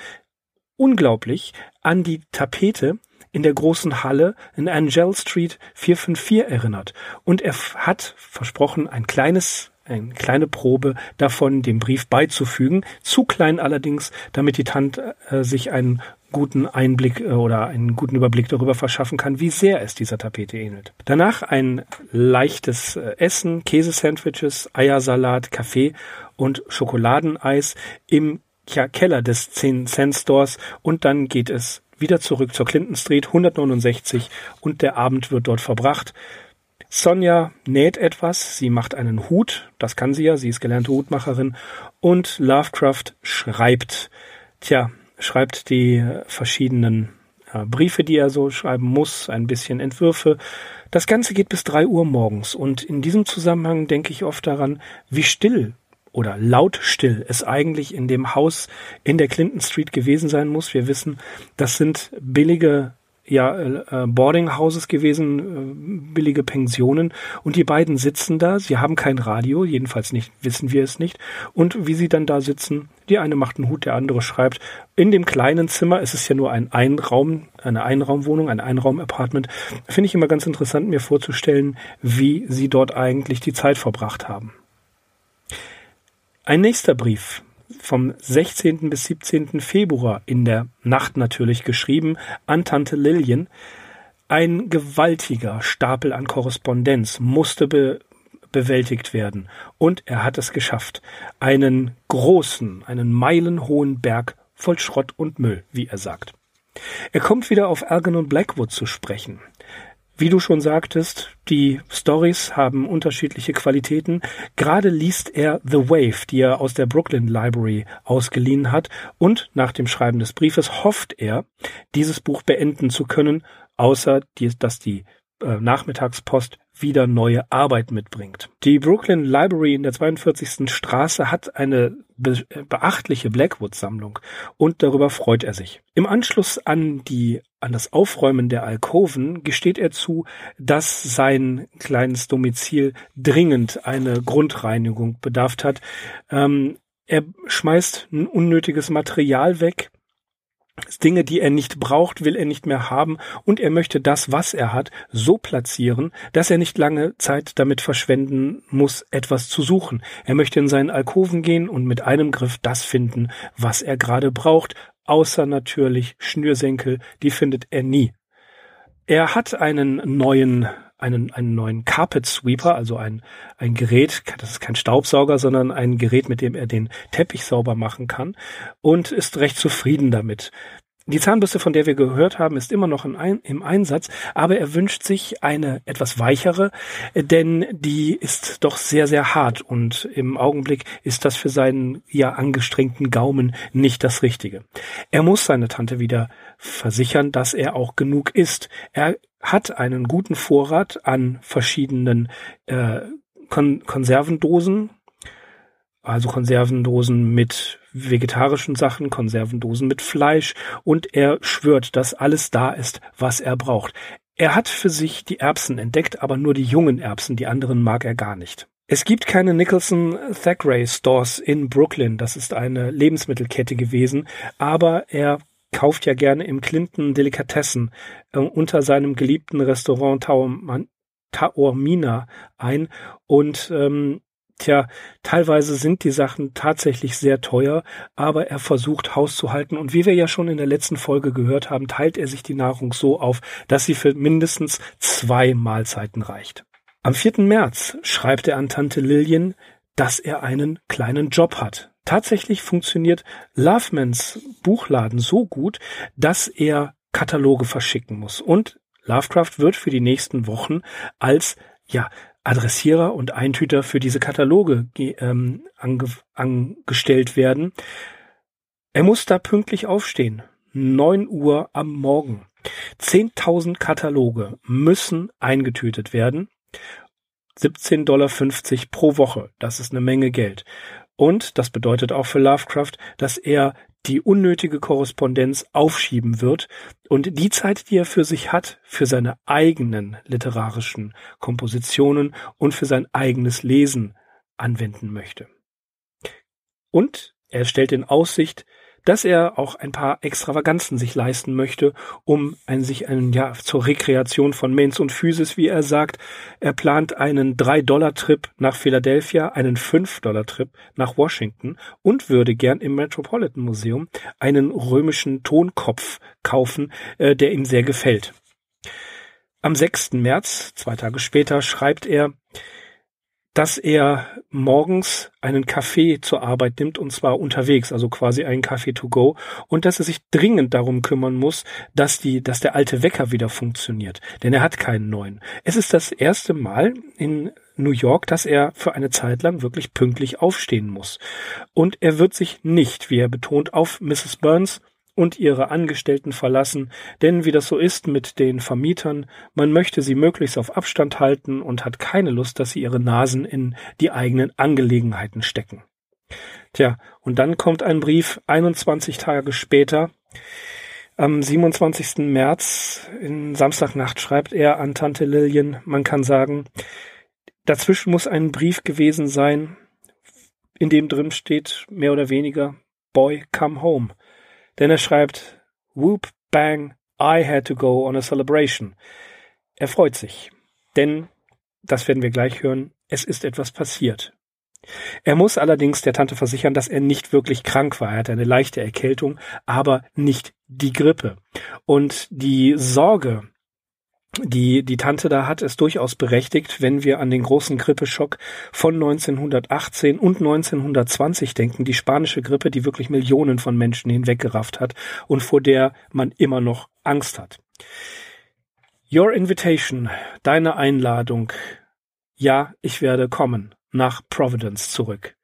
unglaublich an die Tapete in der großen Halle in Angel Street 454 erinnert. Und er hat versprochen, ein kleines eine kleine Probe davon dem Brief beizufügen, zu klein allerdings, damit die Tante äh, sich einen guten Einblick äh, oder einen guten Überblick darüber verschaffen kann, wie sehr es dieser Tapete ähnelt. Danach ein leichtes äh, Essen, Käsesandwiches, Eiersalat, Kaffee und Schokoladeneis im Keller des 10 Cent Stores und dann geht es wieder zurück zur Clinton Street 169 und der Abend wird dort verbracht. Sonja näht etwas, sie macht einen Hut, das kann sie ja, sie ist gelernte Hutmacherin und Lovecraft schreibt. Tja, schreibt die verschiedenen äh, Briefe, die er so schreiben muss, ein bisschen Entwürfe. Das Ganze geht bis drei Uhr morgens und in diesem Zusammenhang denke ich oft daran, wie still oder laut still es eigentlich in dem Haus in der Clinton Street gewesen sein muss. Wir wissen, das sind billige ja äh, Boarding Houses gewesen, äh, billige Pensionen und die beiden sitzen da, sie haben kein Radio, jedenfalls nicht, wissen wir es nicht und wie sie dann da sitzen, die eine macht einen Hut, der andere schreibt. In dem kleinen Zimmer, es ist ja nur ein Einraum, eine Einraumwohnung, ein Einraumapartment, finde ich immer ganz interessant mir vorzustellen, wie sie dort eigentlich die Zeit verbracht haben. Ein nächster Brief vom 16. bis 17. Februar in der Nacht natürlich geschrieben an Tante Lillian. Ein gewaltiger Stapel an Korrespondenz musste be bewältigt werden. Und er hat es geschafft. Einen großen, einen meilenhohen Berg voll Schrott und Müll, wie er sagt. Er kommt wieder auf Algernon Blackwood zu sprechen. Wie du schon sagtest, die Stories haben unterschiedliche Qualitäten. Gerade liest er The Wave, die er aus der Brooklyn Library ausgeliehen hat, und nach dem Schreiben des Briefes hofft er, dieses Buch beenden zu können, außer dass die Nachmittagspost wieder neue Arbeit mitbringt. Die Brooklyn Library in der 42. Straße hat eine be beachtliche Blackwood-Sammlung und darüber freut er sich. Im Anschluss an die an das Aufräumen der Alkoven gesteht er zu, dass sein kleines Domizil dringend eine Grundreinigung bedarf hat. Ähm, er schmeißt ein unnötiges Material weg, Dinge, die er nicht braucht, will er nicht mehr haben und er möchte das, was er hat, so platzieren, dass er nicht lange Zeit damit verschwenden muss, etwas zu suchen. Er möchte in seinen Alkoven gehen und mit einem Griff das finden, was er gerade braucht, außer natürlich Schnürsenkel, die findet er nie. Er hat einen neuen einen, einen neuen Carpet Sweeper, also ein, ein Gerät, das ist kein Staubsauger, sondern ein Gerät, mit dem er den Teppich sauber machen kann und ist recht zufrieden damit. Die Zahnbürste, von der wir gehört haben, ist immer noch im Einsatz, aber er wünscht sich eine etwas weichere, denn die ist doch sehr, sehr hart und im Augenblick ist das für seinen ja angestrengten Gaumen nicht das Richtige. Er muss seine Tante wieder versichern, dass er auch genug isst. Er hat einen guten Vorrat an verschiedenen äh, Kon Konservendosen, also Konservendosen mit vegetarischen Sachen, Konservendosen mit Fleisch. Und er schwört, dass alles da ist, was er braucht. Er hat für sich die Erbsen entdeckt, aber nur die jungen Erbsen, die anderen mag er gar nicht. Es gibt keine Nicholson Thackeray Stores in Brooklyn, das ist eine Lebensmittelkette gewesen, aber er kauft ja gerne im Clinton Delikatessen äh, unter seinem geliebten Restaurant Taormina ein und ähm, Tja, teilweise sind die Sachen tatsächlich sehr teuer, aber er versucht Haus zu halten und wie wir ja schon in der letzten Folge gehört haben, teilt er sich die Nahrung so auf, dass sie für mindestens zwei Mahlzeiten reicht. Am 4. März schreibt er an Tante Lillian, dass er einen kleinen Job hat. Tatsächlich funktioniert Lovemans Buchladen so gut, dass er Kataloge verschicken muss. Und Lovecraft wird für die nächsten Wochen als ja, Adressierer und Eintüter für diese Kataloge ähm, ange angestellt werden. Er muss da pünktlich aufstehen. Neun Uhr am Morgen. Zehntausend Kataloge müssen eingetütet werden. 17,50 Dollar pro Woche. Das ist eine Menge Geld. Und das bedeutet auch für Lovecraft, dass er die unnötige Korrespondenz aufschieben wird und die Zeit, die er für sich hat, für seine eigenen literarischen Kompositionen und für sein eigenes Lesen anwenden möchte. Und er stellt in Aussicht, dass er auch ein paar Extravaganzen sich leisten möchte, um ein, sich einen, ja, zur Rekreation von Mains und Physis, wie er sagt. Er plant einen 3-Dollar-Trip nach Philadelphia, einen 5-Dollar-Trip nach Washington und würde gern im Metropolitan Museum einen römischen Tonkopf kaufen, äh, der ihm sehr gefällt. Am 6. März, zwei Tage später, schreibt er, dass er morgens einen Kaffee zur Arbeit nimmt und zwar unterwegs, also quasi einen Kaffee to go und dass er sich dringend darum kümmern muss, dass die, dass der alte Wecker wieder funktioniert, denn er hat keinen neuen. Es ist das erste Mal in New York, dass er für eine Zeit lang wirklich pünktlich aufstehen muss. Und er wird sich nicht, wie er betont, auf Mrs. Burns und ihre Angestellten verlassen, denn wie das so ist mit den Vermietern, man möchte sie möglichst auf Abstand halten und hat keine Lust, dass sie ihre Nasen in die eigenen Angelegenheiten stecken. Tja, und dann kommt ein Brief 21 Tage später, am 27. März, in Samstagnacht, schreibt er an Tante Lillian, man kann sagen, dazwischen muss ein Brief gewesen sein, in dem drin steht, mehr oder weniger, Boy, come home. Denn er schreibt, Whoop, bang, I had to go on a celebration. Er freut sich, denn, das werden wir gleich hören, es ist etwas passiert. Er muss allerdings der Tante versichern, dass er nicht wirklich krank war. Er hatte eine leichte Erkältung, aber nicht die Grippe. Und die Sorge, die die Tante da hat, ist durchaus berechtigt, wenn wir an den großen Grippeschock von 1918 und 1920 denken, die spanische Grippe, die wirklich Millionen von Menschen hinweggerafft hat und vor der man immer noch Angst hat. Your invitation, deine Einladung. Ja, ich werde kommen nach Providence zurück.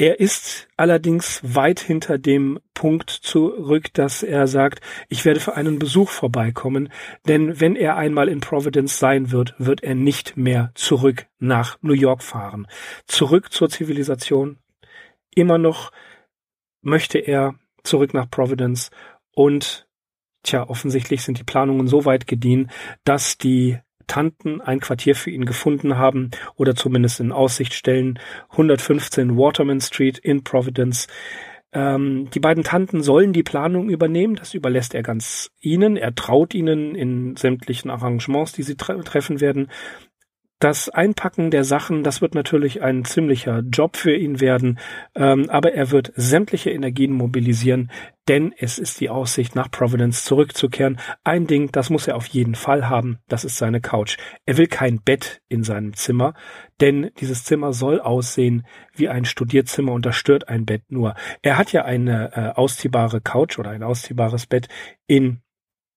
Er ist allerdings weit hinter dem Punkt zurück, dass er sagt, ich werde für einen Besuch vorbeikommen, denn wenn er einmal in Providence sein wird, wird er nicht mehr zurück nach New York fahren. Zurück zur Zivilisation. Immer noch möchte er zurück nach Providence und Tja, offensichtlich sind die Planungen so weit gediehen, dass die Tanten ein Quartier für ihn gefunden haben oder zumindest in Aussicht stellen. 115 Waterman Street in Providence. Ähm, die beiden Tanten sollen die Planung übernehmen. Das überlässt er ganz ihnen. Er traut ihnen in sämtlichen Arrangements, die sie tre treffen werden. Das Einpacken der Sachen, das wird natürlich ein ziemlicher Job für ihn werden, ähm, aber er wird sämtliche Energien mobilisieren, denn es ist die Aussicht, nach Providence zurückzukehren. Ein Ding, das muss er auf jeden Fall haben, das ist seine Couch. Er will kein Bett in seinem Zimmer, denn dieses Zimmer soll aussehen wie ein Studierzimmer und da stört ein Bett nur. Er hat ja eine äh, ausziehbare Couch oder ein ausziehbares Bett in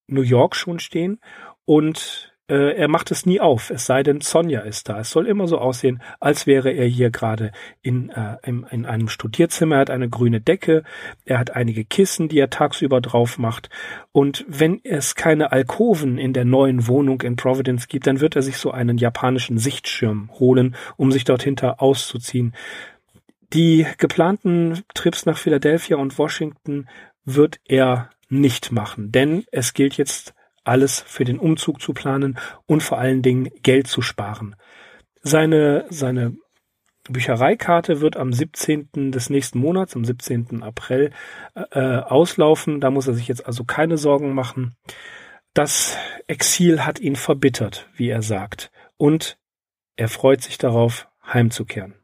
New York schon stehen und äh, er macht es nie auf, es sei denn, Sonja ist da. Es soll immer so aussehen, als wäre er hier gerade in, äh, in, in einem Studierzimmer. Er hat eine grüne Decke, er hat einige Kissen, die er tagsüber drauf macht. Und wenn es keine Alkoven in der neuen Wohnung in Providence gibt, dann wird er sich so einen japanischen Sichtschirm holen, um sich dort hinter auszuziehen. Die geplanten Trips nach Philadelphia und Washington wird er nicht machen, denn es gilt jetzt alles für den Umzug zu planen und vor allen Dingen Geld zu sparen. Seine, seine Büchereikarte wird am 17. des nächsten Monats, am 17. April, äh, auslaufen. Da muss er sich jetzt also keine Sorgen machen. Das Exil hat ihn verbittert, wie er sagt. Und er freut sich darauf, heimzukehren.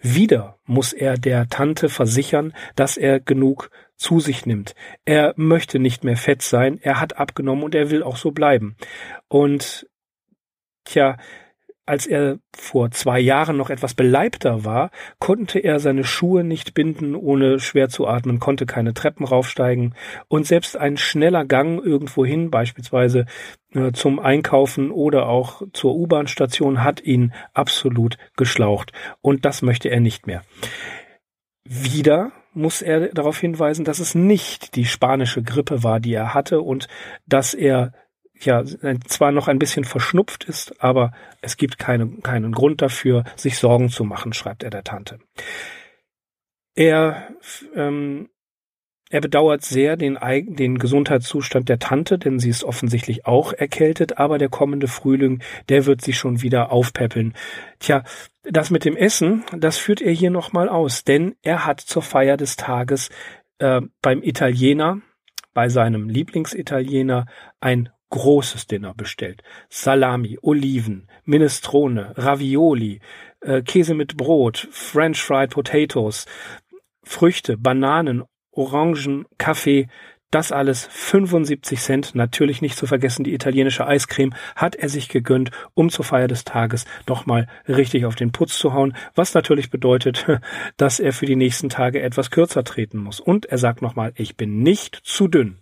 Wieder muss er der Tante versichern, dass er genug zu sich nimmt. Er möchte nicht mehr fett sein, er hat abgenommen und er will auch so bleiben. Und tja, als er vor zwei Jahren noch etwas beleibter war, konnte er seine Schuhe nicht binden, ohne schwer zu atmen, konnte keine Treppen raufsteigen und selbst ein schneller Gang irgendwohin, beispielsweise äh, zum Einkaufen oder auch zur U-Bahn-Station, hat ihn absolut geschlaucht. Und das möchte er nicht mehr. Wieder muss er darauf hinweisen, dass es nicht die spanische Grippe war, die er hatte und dass er ja zwar noch ein bisschen verschnupft ist, aber es gibt keine, keinen Grund dafür, sich Sorgen zu machen, schreibt er der Tante. Er, ähm, er bedauert sehr den, den Gesundheitszustand der Tante, denn sie ist offensichtlich auch erkältet, aber der kommende Frühling, der wird sich schon wieder aufpäppeln. Tja, das mit dem Essen, das führt er hier nochmal aus, denn er hat zur Feier des Tages äh, beim Italiener, bei seinem Lieblingsitaliener, ein großes Dinner bestellt. Salami, Oliven, Minestrone, Ravioli, äh, Käse mit Brot, French Fried Potatoes, Früchte, Bananen, Orangen, Kaffee, das alles 75 Cent, natürlich nicht zu vergessen die italienische Eiscreme, hat er sich gegönnt, um zur Feier des Tages nochmal richtig auf den Putz zu hauen, was natürlich bedeutet, [LAUGHS] dass er für die nächsten Tage etwas kürzer treten muss. Und er sagt nochmal, ich bin nicht zu dünn.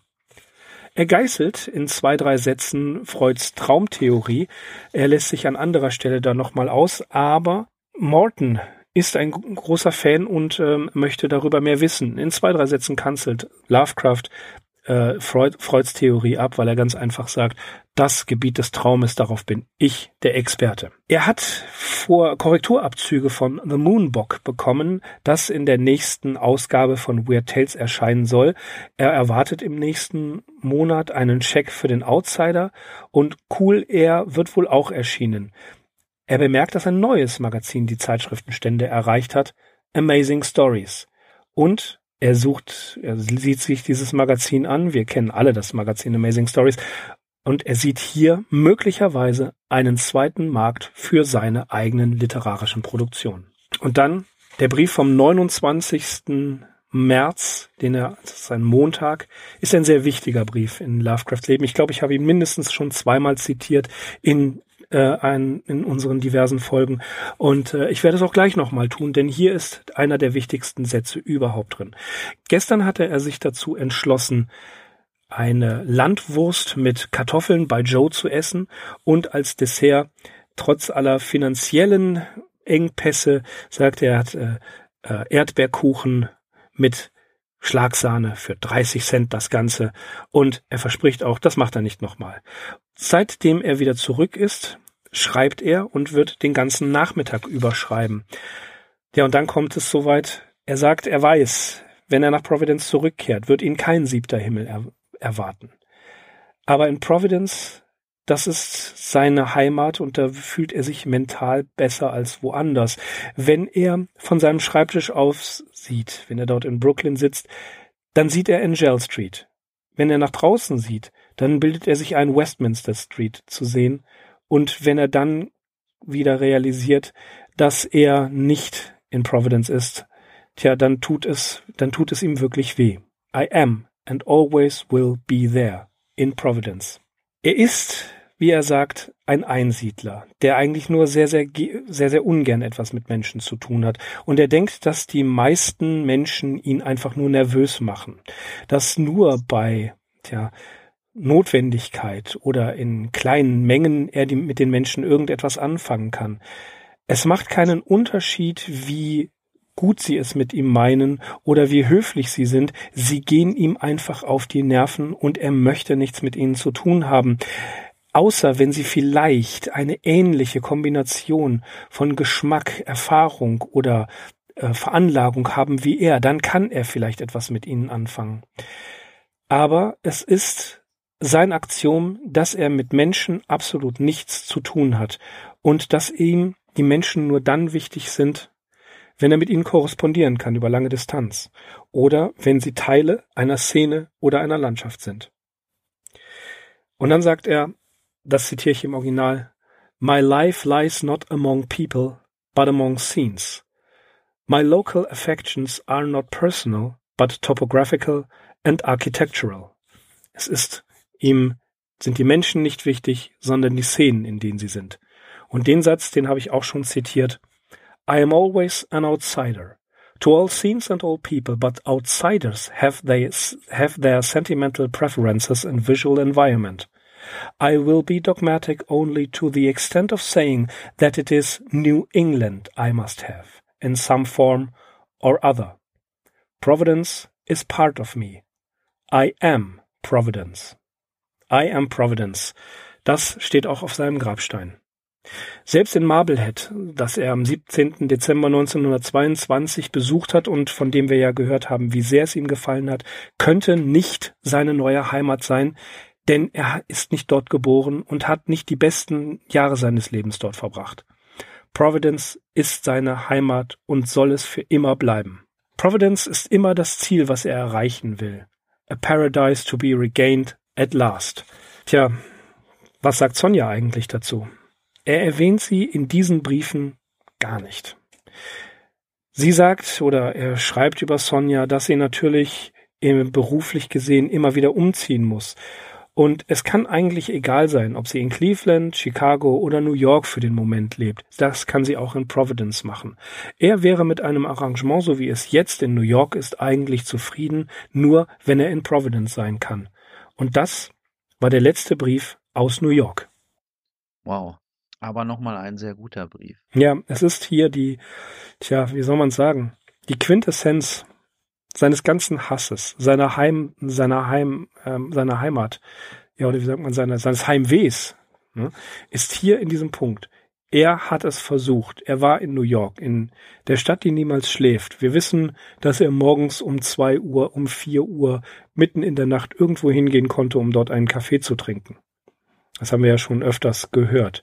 Er geißelt in zwei, drei Sätzen Freuds Traumtheorie. Er lässt sich an anderer Stelle da nochmal aus, aber Morton ist ein großer Fan und ähm, möchte darüber mehr wissen. In zwei, drei Sätzen kanzelt Lovecraft äh, Freud, Freuds Theorie ab, weil er ganz einfach sagt, das Gebiet des Traumes, darauf bin ich der Experte. Er hat vor Korrekturabzüge von The Moonbock bekommen, das in der nächsten Ausgabe von Weird Tales erscheinen soll. Er erwartet im nächsten Monat einen Check für den Outsider und Cool Air wird wohl auch erschienen. Er bemerkt, dass ein neues Magazin die Zeitschriftenstände erreicht hat, Amazing Stories. Und er sucht, er sieht sich dieses Magazin an. Wir kennen alle das Magazin Amazing Stories. Und er sieht hier möglicherweise einen zweiten Markt für seine eigenen literarischen Produktionen. Und dann der Brief vom 29. März, den er, das ist ein Montag, ist ein sehr wichtiger Brief in Lovecrafts Leben. Ich glaube, ich habe ihn mindestens schon zweimal zitiert in äh, ein, in unseren diversen Folgen. Und äh, ich werde es auch gleich nochmal tun, denn hier ist einer der wichtigsten Sätze überhaupt drin. Gestern hatte er sich dazu entschlossen, eine Landwurst mit Kartoffeln bei Joe zu essen und als Dessert trotz aller finanziellen Engpässe sagt er, er hat äh, äh, Erdbeerkuchen mit Schlagsahne für 30 Cent das Ganze und er verspricht auch, das macht er nicht nochmal. Seitdem er wieder zurück ist, schreibt er und wird den ganzen Nachmittag überschreiben. Ja, und dann kommt es soweit, er sagt, er weiß, wenn er nach Providence zurückkehrt, wird ihn kein siebter Himmel er erwarten. Aber in Providence, das ist seine Heimat und da fühlt er sich mental besser als woanders. Wenn er von seinem Schreibtisch aus sieht, wenn er dort in Brooklyn sitzt, dann sieht er Angel Street. Wenn er nach draußen sieht, dann bildet er sich ein, Westminster Street zu sehen und wenn er dann wieder realisiert, dass er nicht in Providence ist, tja, dann tut es, dann tut es ihm wirklich weh. I am and always will be there in Providence. Er ist, wie er sagt, ein Einsiedler, der eigentlich nur sehr, sehr, sehr, sehr ungern etwas mit Menschen zu tun hat. Und er denkt, dass die meisten Menschen ihn einfach nur nervös machen. Dass nur bei, tja, Notwendigkeit oder in kleinen Mengen er die, mit den Menschen irgendetwas anfangen kann. Es macht keinen Unterschied, wie gut sie es mit ihm meinen oder wie höflich sie sind, sie gehen ihm einfach auf die Nerven und er möchte nichts mit ihnen zu tun haben. Außer wenn sie vielleicht eine ähnliche Kombination von Geschmack, Erfahrung oder äh, Veranlagung haben wie er, dann kann er vielleicht etwas mit ihnen anfangen. Aber es ist sein Aktion, dass er mit Menschen absolut nichts zu tun hat und dass ihm die Menschen nur dann wichtig sind, wenn er mit ihnen korrespondieren kann über lange Distanz oder wenn sie Teile einer Szene oder einer Landschaft sind. Und dann sagt er, das zitiere ich im Original, My life lies not among people, but among scenes. My local affections are not personal, but topographical and architectural. Es ist Ihm sind die Menschen nicht wichtig, sondern die Szenen, in denen sie sind. Und den Satz, den habe ich auch schon zitiert. I am always an outsider. To all scenes and all people, but outsiders have, they, have their sentimental preferences in visual environment. I will be dogmatic only to the extent of saying that it is New England I must have, in some form or other. Providence is part of me. I am Providence. I am Providence. Das steht auch auf seinem Grabstein. Selbst in Marblehead, das er am 17. Dezember 1922 besucht hat und von dem wir ja gehört haben, wie sehr es ihm gefallen hat, könnte nicht seine neue Heimat sein, denn er ist nicht dort geboren und hat nicht die besten Jahre seines Lebens dort verbracht. Providence ist seine Heimat und soll es für immer bleiben. Providence ist immer das Ziel, was er erreichen will. A paradise to be regained at last. Tja, was sagt Sonja eigentlich dazu? Er erwähnt sie in diesen Briefen gar nicht. Sie sagt oder er schreibt über Sonja, dass sie natürlich beruflich gesehen immer wieder umziehen muss. Und es kann eigentlich egal sein, ob sie in Cleveland, Chicago oder New York für den Moment lebt. Das kann sie auch in Providence machen. Er wäre mit einem Arrangement, so wie es jetzt in New York ist, eigentlich zufrieden, nur wenn er in Providence sein kann. Und das war der letzte Brief aus New York. Wow. Aber nochmal ein sehr guter Brief. Ja, es ist hier die, tja, wie soll man sagen, die Quintessenz seines ganzen Hasses, seiner Heim, seiner Heim, ähm, seiner Heimat, ja, oder wie sagt man, seiner, seines Heimwehs, ne, ist hier in diesem Punkt. Er hat es versucht. Er war in New York, in der Stadt, die niemals schläft. Wir wissen, dass er morgens um zwei Uhr, um vier Uhr, mitten in der Nacht irgendwo hingehen konnte, um dort einen Kaffee zu trinken. Das haben wir ja schon öfters gehört.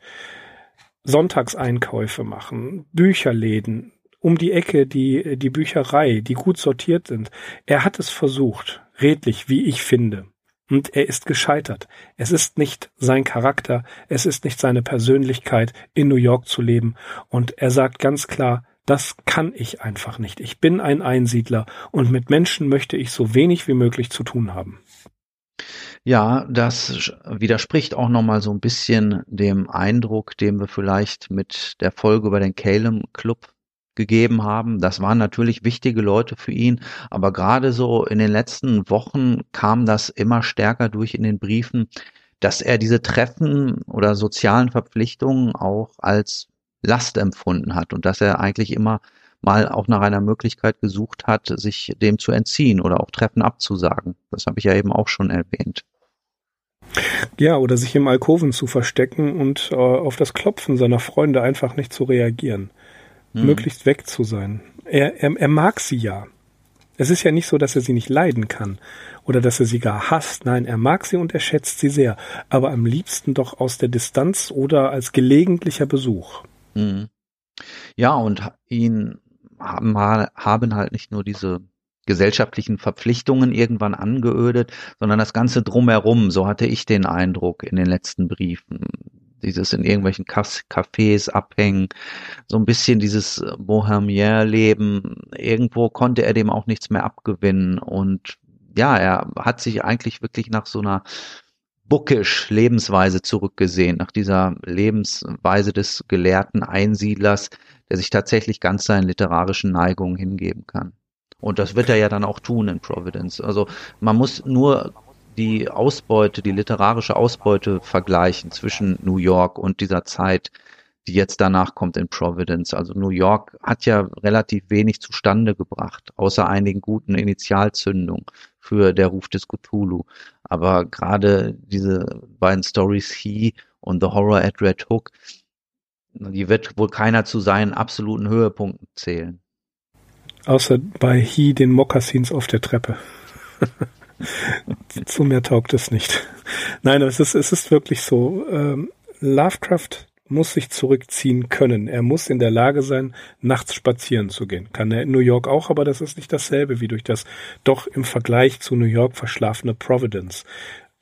Sonntagseinkäufe machen, Bücherläden, um die Ecke die, die Bücherei, die gut sortiert sind. Er hat es versucht, redlich, wie ich finde. Und er ist gescheitert. Es ist nicht sein Charakter, es ist nicht seine Persönlichkeit, in New York zu leben. Und er sagt ganz klar, das kann ich einfach nicht. Ich bin ein Einsiedler und mit Menschen möchte ich so wenig wie möglich zu tun haben. Ja, das widerspricht auch nochmal so ein bisschen dem Eindruck, den wir vielleicht mit der Folge über den Calem Club gegeben haben. Das waren natürlich wichtige Leute für ihn, aber gerade so in den letzten Wochen kam das immer stärker durch in den Briefen, dass er diese Treffen oder sozialen Verpflichtungen auch als Last empfunden hat und dass er eigentlich immer mal auch nach einer Möglichkeit gesucht hat, sich dem zu entziehen oder auch Treffen abzusagen. Das habe ich ja eben auch schon erwähnt. Ja, oder sich im Alkoven zu verstecken und äh, auf das Klopfen seiner Freunde einfach nicht zu reagieren. Hm. Möglichst weg zu sein. Er, er, er mag sie ja. Es ist ja nicht so, dass er sie nicht leiden kann oder dass er sie gar hasst. Nein, er mag sie und er schätzt sie sehr. Aber am liebsten doch aus der Distanz oder als gelegentlicher Besuch. Hm. Ja, und ihn haben, haben halt nicht nur diese gesellschaftlichen Verpflichtungen irgendwann angeödet, sondern das Ganze drumherum, so hatte ich den Eindruck in den letzten Briefen. Dieses in irgendwelchen Cafés abhängen, so ein bisschen dieses Bohemier-Leben. Irgendwo konnte er dem auch nichts mehr abgewinnen. Und ja, er hat sich eigentlich wirklich nach so einer bookish Lebensweise zurückgesehen, nach dieser Lebensweise des gelehrten Einsiedlers, der sich tatsächlich ganz seinen literarischen Neigungen hingeben kann. Und das wird er ja dann auch tun in Providence. Also man muss nur die Ausbeute, die literarische Ausbeute vergleichen zwischen New York und dieser Zeit, die jetzt danach kommt in Providence. Also New York hat ja relativ wenig zustande gebracht, außer einigen guten Initialzündungen für der Ruf des Cthulhu. Aber gerade diese beiden Stories He und The Horror at Red Hook, die wird wohl keiner zu seinen absoluten Höhepunkten zählen. Außer bei He den Mokassins auf der Treppe. [LAUGHS] Zu mehr taugt es nicht. Nein, es ist, es ist wirklich so. Ähm, Lovecraft muss sich zurückziehen können. Er muss in der Lage sein, nachts spazieren zu gehen. Kann er in New York auch, aber das ist nicht dasselbe wie durch das doch im Vergleich zu New York verschlafene Providence.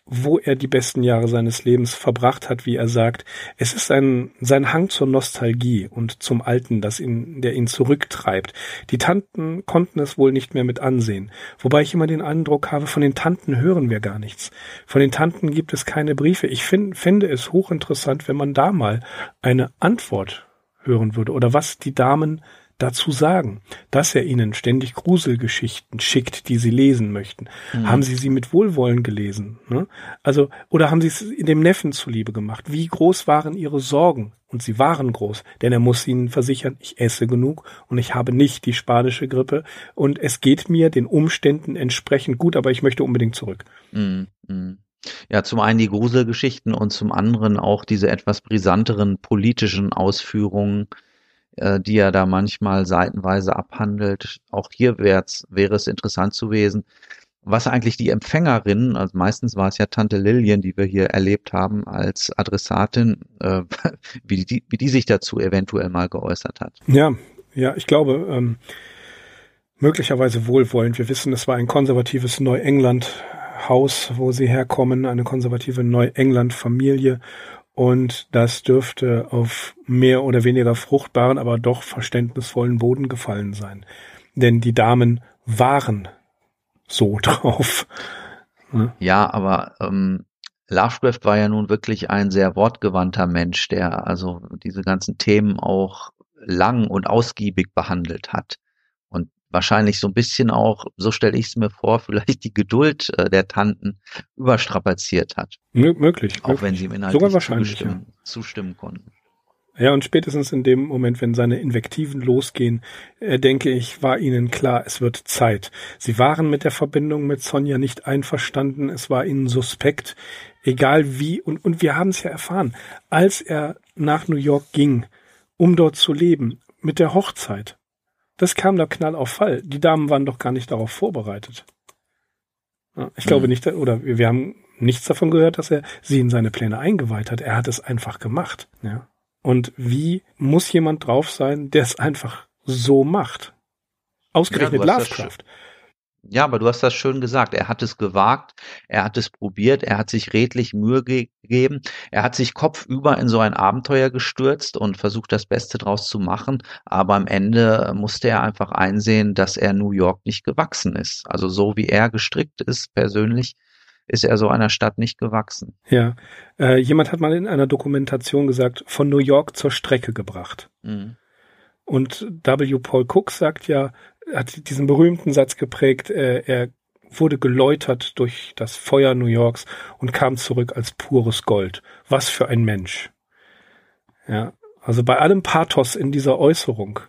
Wo er die besten Jahre seines Lebens verbracht hat, wie er sagt. Es ist ein, sein Hang zur Nostalgie und zum Alten, das ihn, der ihn zurücktreibt. Die Tanten konnten es wohl nicht mehr mit ansehen. Wobei ich immer den Eindruck habe, von den Tanten hören wir gar nichts. Von den Tanten gibt es keine Briefe. Ich find, fände es hochinteressant, wenn man da mal eine Antwort hören würde oder was die Damen dazu sagen, dass er ihnen ständig Gruselgeschichten schickt, die sie lesen möchten. Mhm. Haben sie sie mit Wohlwollen gelesen? Ne? Also, oder haben sie es in dem Neffen zuliebe gemacht? Wie groß waren ihre Sorgen? Und sie waren groß, denn er muss ihnen versichern, ich esse genug und ich habe nicht die spanische Grippe und es geht mir den Umständen entsprechend gut, aber ich möchte unbedingt zurück. Mhm. mhm. Ja, zum einen die Gruselgeschichten und zum anderen auch diese etwas brisanteren politischen Ausführungen, äh, die er da manchmal seitenweise abhandelt. Auch hier wäre es interessant zu lesen, was eigentlich die Empfängerin, also meistens war es ja Tante Lillian, die wir hier erlebt haben als Adressatin, äh, [LAUGHS] wie, die, wie die sich dazu eventuell mal geäußert hat. Ja, ja, ich glaube, ähm, möglicherweise wohlwollend. Wir wissen, es war ein konservatives Neuengland-Haus, wo sie herkommen, eine konservative Neuengland-Familie. Und das dürfte auf mehr oder weniger fruchtbaren, aber doch verständnisvollen Boden gefallen sein. Denn die Damen waren so [LAUGHS] drauf. Hm? Ja, aber ähm, Lovecraft war ja nun wirklich ein sehr wortgewandter Mensch, der also diese ganzen Themen auch lang und ausgiebig behandelt hat wahrscheinlich so ein bisschen auch, so stelle ich es mir vor, [LAUGHS] vielleicht die Geduld äh, der Tanten überstrapaziert hat. M möglich. Auch möglich. wenn sie ihm inhaltlich Sogar wahrscheinlich, zustimmen, ja. zustimmen konnten. Ja, und spätestens in dem Moment, wenn seine Invektiven losgehen, äh, denke ich, war ihnen klar, es wird Zeit. Sie waren mit der Verbindung mit Sonja nicht einverstanden, es war ihnen suspekt, egal wie, und, und wir haben es ja erfahren, als er nach New York ging, um dort zu leben, mit der Hochzeit, das kam da knall auf Fall. Die Damen waren doch gar nicht darauf vorbereitet. Ich glaube mhm. nicht, oder wir haben nichts davon gehört, dass er sie in seine Pläne eingeweiht hat. Er hat es einfach gemacht. Ja. Und wie muss jemand drauf sein, der es einfach so macht? Ausgerechnet ja, Lovecraft. Ja, aber du hast das schön gesagt. Er hat es gewagt, er hat es probiert, er hat sich redlich Mühe gegeben, er hat sich kopfüber in so ein Abenteuer gestürzt und versucht, das Beste draus zu machen. Aber am Ende musste er einfach einsehen, dass er New York nicht gewachsen ist. Also so wie er gestrickt ist, persönlich, ist er so einer Stadt nicht gewachsen. Ja, äh, jemand hat mal in einer Dokumentation gesagt, von New York zur Strecke gebracht. Mhm. Und W. Paul Cook sagt ja, hat diesen berühmten Satz geprägt, äh, er wurde geläutert durch das Feuer New Yorks und kam zurück als pures Gold. Was für ein Mensch. Ja, also bei allem Pathos in dieser Äußerung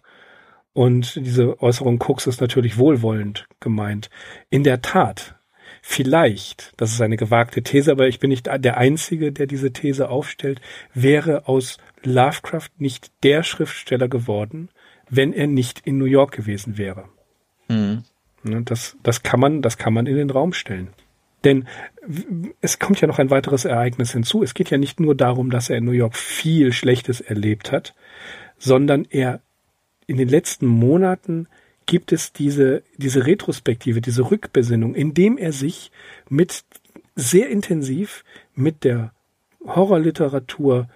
und diese Äußerung Cooks ist natürlich wohlwollend gemeint. In der Tat, vielleicht, das ist eine gewagte These, aber ich bin nicht der Einzige, der diese These aufstellt, wäre aus Lovecraft nicht der Schriftsteller geworden, wenn er nicht in New York gewesen wäre. Mhm. Ne, das, das kann man, das kann man in den Raum stellen. Denn es kommt ja noch ein weiteres Ereignis hinzu. Es geht ja nicht nur darum, dass er in New York viel Schlechtes erlebt hat, sondern er in den letzten Monaten gibt es diese, diese Retrospektive, diese Rückbesinnung, indem er sich mit sehr intensiv mit der Horrorliteratur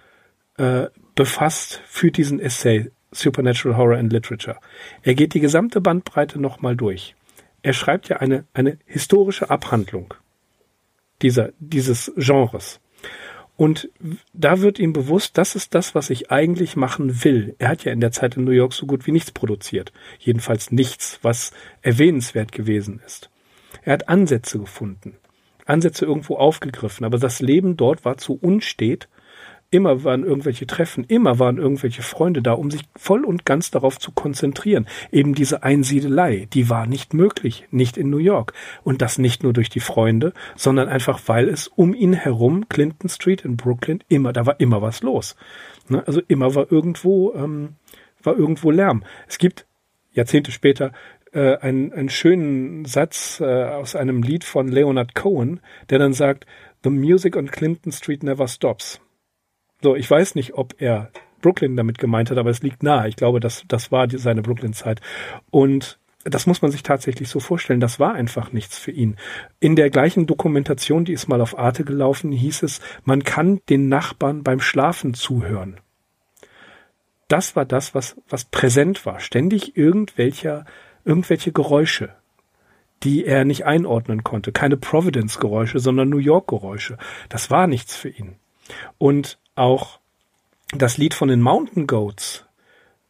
äh, befasst für diesen Essay Supernatural Horror and Literature. Er geht die gesamte Bandbreite nochmal durch. Er schreibt ja eine, eine historische Abhandlung dieser, dieses Genres. Und da wird ihm bewusst, das ist das, was ich eigentlich machen will. Er hat ja in der Zeit in New York so gut wie nichts produziert. Jedenfalls nichts, was erwähnenswert gewesen ist. Er hat Ansätze gefunden. Ansätze irgendwo aufgegriffen, aber das Leben dort war zu unstet, Immer waren irgendwelche Treffen, immer waren irgendwelche Freunde da, um sich voll und ganz darauf zu konzentrieren. Eben diese Einsiedelei, die war nicht möglich, nicht in New York. Und das nicht nur durch die Freunde, sondern einfach, weil es um ihn herum, Clinton Street in Brooklyn, immer, da war immer was los. Ne? Also immer war irgendwo, ähm, war irgendwo Lärm. Es gibt Jahrzehnte später äh, einen, einen schönen Satz äh, aus einem Lied von Leonard Cohen, der dann sagt, The music on Clinton Street never stops. So, ich weiß nicht, ob er Brooklyn damit gemeint hat, aber es liegt nahe. Ich glaube, das, das war die, seine Brooklyn-Zeit. Und das muss man sich tatsächlich so vorstellen. Das war einfach nichts für ihn. In der gleichen Dokumentation, die ist mal auf Arte gelaufen, hieß es, man kann den Nachbarn beim Schlafen zuhören. Das war das, was, was präsent war. Ständig irgendwelcher, irgendwelche Geräusche, die er nicht einordnen konnte. Keine Providence-Geräusche, sondern New York-Geräusche. Das war nichts für ihn. Und auch das Lied von den Mountain Goats,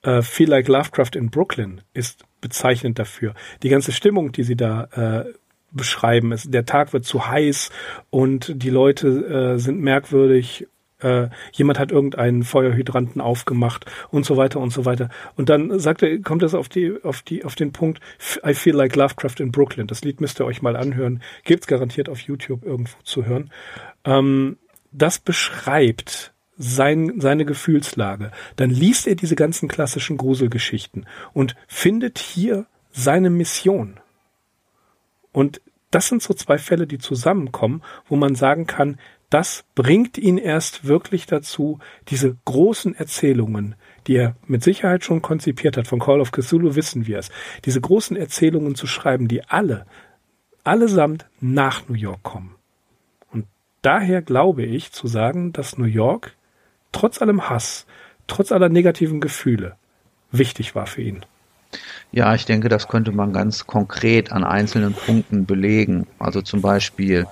uh, Feel Like Lovecraft in Brooklyn, ist bezeichnend dafür. Die ganze Stimmung, die sie da äh, beschreiben, ist, der Tag wird zu heiß und die Leute äh, sind merkwürdig. Äh, jemand hat irgendeinen Feuerhydranten aufgemacht und so weiter und so weiter. Und dann sagt er, kommt es auf die, auf die, auf den Punkt, I feel like Lovecraft in Brooklyn. Das Lied müsst ihr euch mal anhören. Gibt's garantiert auf YouTube irgendwo zu hören. Ähm, das beschreibt sein, seine Gefühlslage, dann liest er diese ganzen klassischen Gruselgeschichten und findet hier seine Mission. Und das sind so zwei Fälle, die zusammenkommen, wo man sagen kann, das bringt ihn erst wirklich dazu, diese großen Erzählungen, die er mit Sicherheit schon konzipiert hat, von Call of Cthulhu wissen wir es, diese großen Erzählungen zu schreiben, die alle, allesamt nach New York kommen. Und daher glaube ich zu sagen, dass New York trotz allem Hass, trotz aller negativen Gefühle wichtig war für ihn. Ja, ich denke, das könnte man ganz konkret an einzelnen Punkten belegen. Also zum Beispiel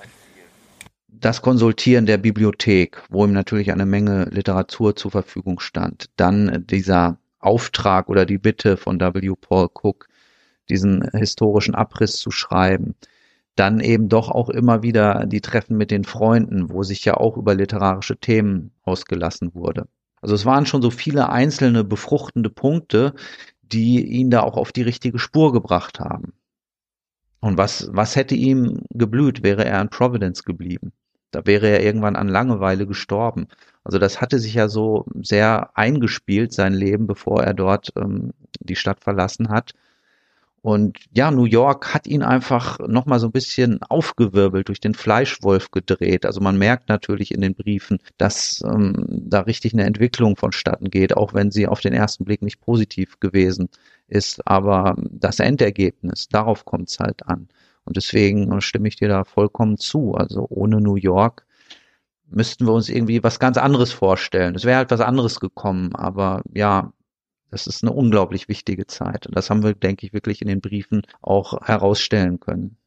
das Konsultieren der Bibliothek, wo ihm natürlich eine Menge Literatur zur Verfügung stand. Dann dieser Auftrag oder die Bitte von W. Paul Cook, diesen historischen Abriss zu schreiben dann eben doch auch immer wieder die Treffen mit den Freunden, wo sich ja auch über literarische Themen ausgelassen wurde. Also es waren schon so viele einzelne befruchtende Punkte, die ihn da auch auf die richtige Spur gebracht haben. Und was, was hätte ihm geblüht, wäre er in Providence geblieben? Da wäre er irgendwann an Langeweile gestorben. Also das hatte sich ja so sehr eingespielt, sein Leben, bevor er dort ähm, die Stadt verlassen hat. Und ja, New York hat ihn einfach nochmal so ein bisschen aufgewirbelt, durch den Fleischwolf gedreht. Also man merkt natürlich in den Briefen, dass ähm, da richtig eine Entwicklung vonstatten geht, auch wenn sie auf den ersten Blick nicht positiv gewesen ist. Aber das Endergebnis, darauf kommt es halt an. Und deswegen stimme ich dir da vollkommen zu. Also ohne New York müssten wir uns irgendwie was ganz anderes vorstellen. Es wäre halt was anderes gekommen. Aber ja, das ist eine unglaublich wichtige Zeit. Und das haben wir, denke ich, wirklich in den Briefen auch herausstellen können.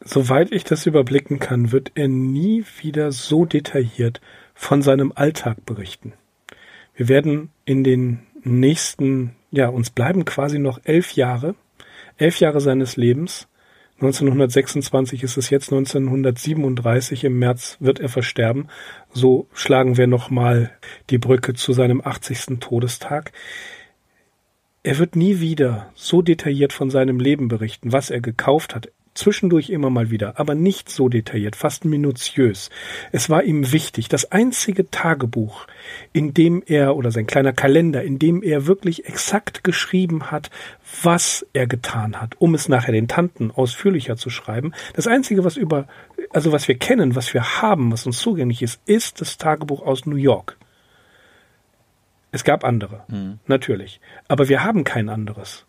Soweit ich das überblicken kann, wird er nie wieder so detailliert von seinem Alltag berichten. Wir werden in den nächsten, ja, uns bleiben quasi noch elf Jahre, elf Jahre seines Lebens 1926 ist es jetzt 1937 im März wird er versterben. So schlagen wir nochmal die Brücke zu seinem 80. Todestag. Er wird nie wieder so detailliert von seinem Leben berichten, was er gekauft hat, zwischendurch immer mal wieder, aber nicht so detailliert, fast minutiös. Es war ihm wichtig, das einzige Tagebuch, in dem er, oder sein kleiner Kalender, in dem er wirklich exakt geschrieben hat, was er getan hat, um es nachher den Tanten ausführlicher zu schreiben. Das einzige, was über, also was wir kennen, was wir haben, was uns zugänglich ist, ist das Tagebuch aus New York. Es gab andere, hm. natürlich. Aber wir haben kein anderes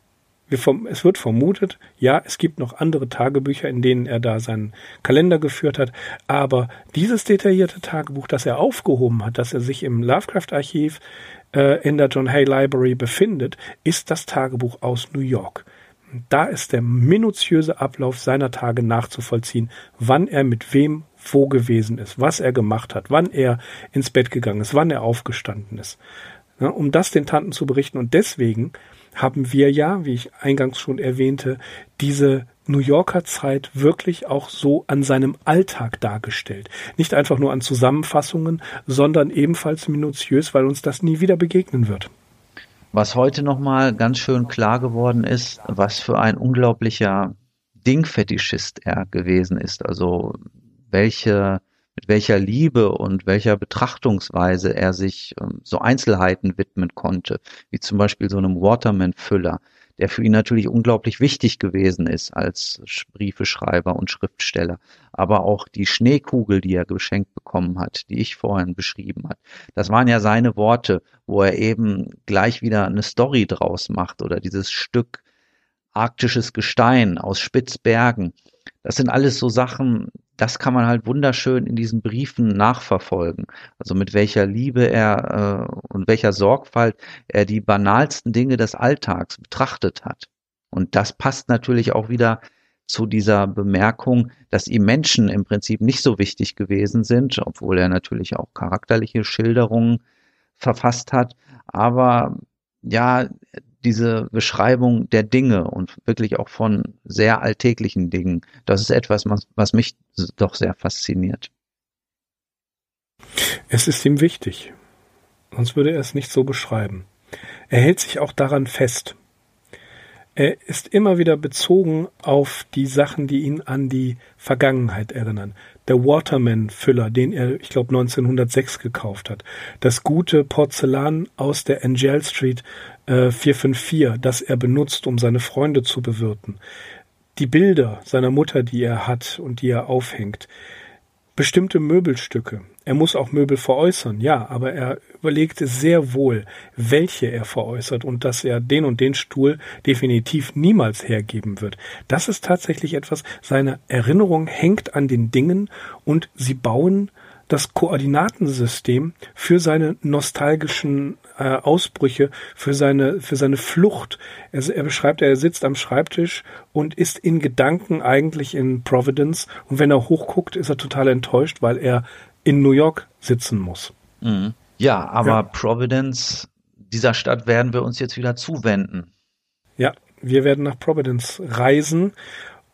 es wird vermutet, ja, es gibt noch andere Tagebücher, in denen er da seinen Kalender geführt hat, aber dieses detaillierte Tagebuch, das er aufgehoben hat, das er sich im Lovecraft-Archiv äh, in der John Hay Library befindet, ist das Tagebuch aus New York. Da ist der minutiöse Ablauf seiner Tage nachzuvollziehen, wann er mit wem wo gewesen ist, was er gemacht hat, wann er ins Bett gegangen ist, wann er aufgestanden ist. Ja, um das den Tanten zu berichten. Und deswegen haben wir ja, wie ich eingangs schon erwähnte, diese New Yorker Zeit wirklich auch so an seinem Alltag dargestellt. Nicht einfach nur an Zusammenfassungen, sondern ebenfalls minutiös, weil uns das nie wieder begegnen wird. Was heute nochmal ganz schön klar geworden ist, was für ein unglaublicher Dingfetischist er gewesen ist. Also welche mit welcher Liebe und welcher Betrachtungsweise er sich ähm, so Einzelheiten widmen konnte, wie zum Beispiel so einem Waterman-Füller, der für ihn natürlich unglaublich wichtig gewesen ist als Briefeschreiber und Schriftsteller. Aber auch die Schneekugel, die er geschenkt bekommen hat, die ich vorhin beschrieben hat, das waren ja seine Worte, wo er eben gleich wieder eine Story draus macht oder dieses Stück arktisches Gestein aus Spitzbergen. Das sind alles so Sachen, das kann man halt wunderschön in diesen Briefen nachverfolgen. Also mit welcher Liebe er äh, und welcher Sorgfalt er die banalsten Dinge des Alltags betrachtet hat. Und das passt natürlich auch wieder zu dieser Bemerkung, dass ihm Menschen im Prinzip nicht so wichtig gewesen sind, obwohl er natürlich auch charakterliche Schilderungen verfasst hat. Aber ja, diese Beschreibung der Dinge und wirklich auch von sehr alltäglichen Dingen, das ist etwas, was, was mich doch sehr fasziniert. Es ist ihm wichtig, sonst würde er es nicht so beschreiben. Er hält sich auch daran fest. Er ist immer wieder bezogen auf die Sachen, die ihn an die Vergangenheit erinnern. Der Waterman-Füller, den er, ich glaube, 1906 gekauft hat. Das gute Porzellan aus der Angel Street äh, 454, das er benutzt, um seine Freunde zu bewirten. Die Bilder seiner Mutter, die er hat und die er aufhängt. Bestimmte Möbelstücke. Er muss auch Möbel veräußern, ja, aber er überlegte sehr wohl, welche er veräußert und dass er den und den Stuhl definitiv niemals hergeben wird. Das ist tatsächlich etwas, seine Erinnerung hängt an den Dingen und sie bauen das Koordinatensystem für seine nostalgischen äh, Ausbrüche, für seine, für seine Flucht. Er, er beschreibt, er sitzt am Schreibtisch und ist in Gedanken eigentlich in Providence und wenn er hochguckt, ist er total enttäuscht, weil er in New York sitzen muss. Mhm. Ja, aber ja. Providence, dieser Stadt werden wir uns jetzt wieder zuwenden. Ja, wir werden nach Providence reisen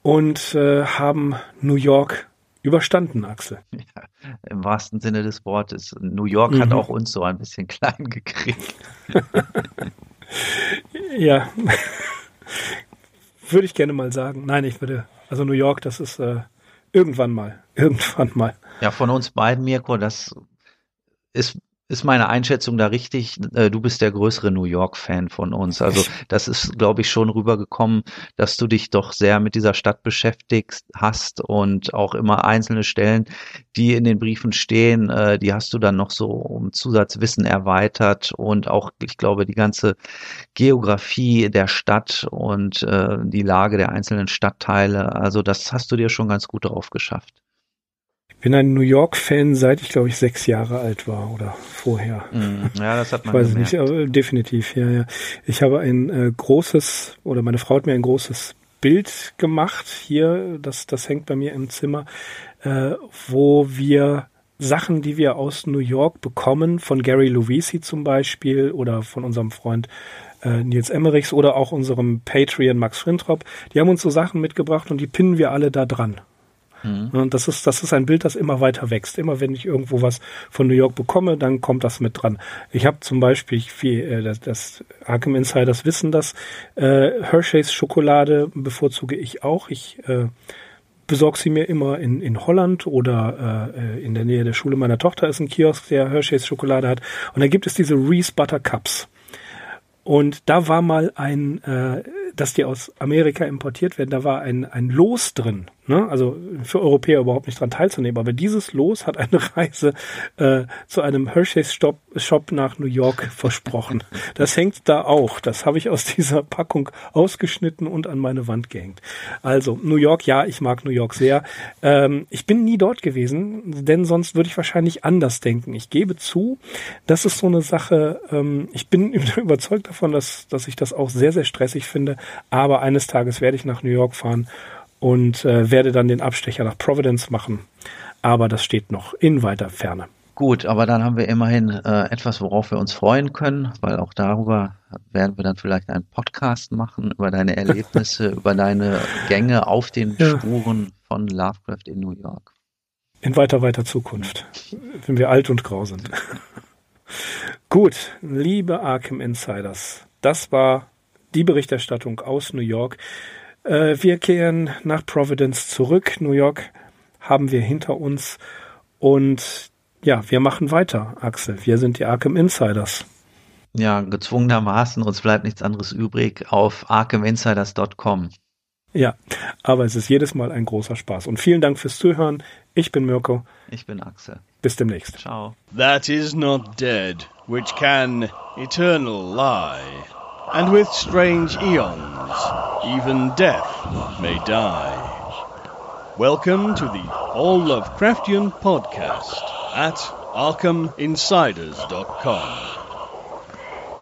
und äh, haben New York überstanden, Axel. [LAUGHS] Ja, Im wahrsten Sinne des Wortes. New York mhm. hat auch uns so ein bisschen [LAUGHS] klein gekriegt. [LAUGHS] ja. würde ich gerne mal sagen. Nein, ich würde, also New York, das ist äh, irgendwann mal, irgendwann mal. Ja, von uns beiden, Mirko, das ist ist meine Einschätzung da richtig? Äh, du bist der größere New York-Fan von uns. Also [LAUGHS] das ist, glaube ich, schon rübergekommen, dass du dich doch sehr mit dieser Stadt beschäftigst hast und auch immer einzelne Stellen, die in den Briefen stehen, äh, die hast du dann noch so um Zusatzwissen erweitert und auch, ich glaube, die ganze Geografie der Stadt und äh, die Lage der einzelnen Stadtteile. Also das hast du dir schon ganz gut drauf geschafft bin ein New York-Fan, seit ich glaube ich sechs Jahre alt war oder vorher. Mm, ja, das hat man. Ich weiß gemerkt. nicht, aber definitiv, ja, ja. Ich habe ein äh, großes oder meine Frau hat mir ein großes Bild gemacht hier, das das hängt bei mir im Zimmer, äh, wo wir Sachen, die wir aus New York bekommen, von Gary Lovisi zum Beispiel oder von unserem Freund äh, Nils Emmerichs oder auch unserem Patreon Max Frintrop, die haben uns so Sachen mitgebracht und die pinnen wir alle da dran. Mhm. Und das ist, das ist ein Bild, das immer weiter wächst. Immer wenn ich irgendwo was von New York bekomme, dann kommt das mit dran. Ich habe zum Beispiel, wie äh, das, das Arkham Insiders wissen das, äh, Hershey's Schokolade bevorzuge ich auch. Ich äh, besorge sie mir immer in, in Holland oder äh, in der Nähe der Schule meiner Tochter ist ein Kiosk, der Hershey's Schokolade hat. Und da gibt es diese Reese Butter Cups. Und da war mal ein, äh, dass die aus Amerika importiert werden, da war ein, ein Los drin. Ne? Also für Europäer überhaupt nicht dran teilzunehmen. Aber dieses Los hat eine [LAUGHS] Reise äh, zu einem Hershey's Shop, Shop nach New York [LAUGHS] versprochen. Das hängt da auch. Das habe ich aus [LAUGHS] dieser Packung ausgeschnitten und an meine Wand gehängt. Also New York, ja, ich mag New York sehr. Ähm, ich bin nie dort gewesen, denn sonst würde ich wahrscheinlich anders denken. Ich gebe zu, das ist so eine Sache, ähm, ich bin überzeugt davon, dass, dass ich das auch sehr, sehr stressig finde. Aber eines Tages werde ich nach New York fahren und äh, werde dann den Abstecher nach Providence machen. Aber das steht noch in weiter Ferne. Gut, aber dann haben wir immerhin äh, etwas, worauf wir uns freuen können, weil auch darüber werden wir dann vielleicht einen Podcast machen, über deine Erlebnisse, [LAUGHS] über deine Gänge auf den ja. Spuren von Lovecraft in New York. In weiter, weiter Zukunft, wenn wir alt und grau sind. [LAUGHS] Gut, liebe Arkham Insiders, das war die Berichterstattung aus New York. Äh, wir kehren nach Providence zurück. New York haben wir hinter uns. Und ja, wir machen weiter, Axel. Wir sind die Arkham Insiders. Ja, gezwungenermaßen, uns bleibt nichts anderes übrig auf arkhaminsiders.com. Ja, aber es ist jedes Mal ein großer Spaß. Und vielen Dank fürs Zuhören. Ich bin Mirko. Ich bin Axel. Bis demnächst. Ciao. That is not dead, which can eternal lie. And with strange eons even death may die. Welcome to the All Lovecraftian Podcast at ArkhamInsiders.com.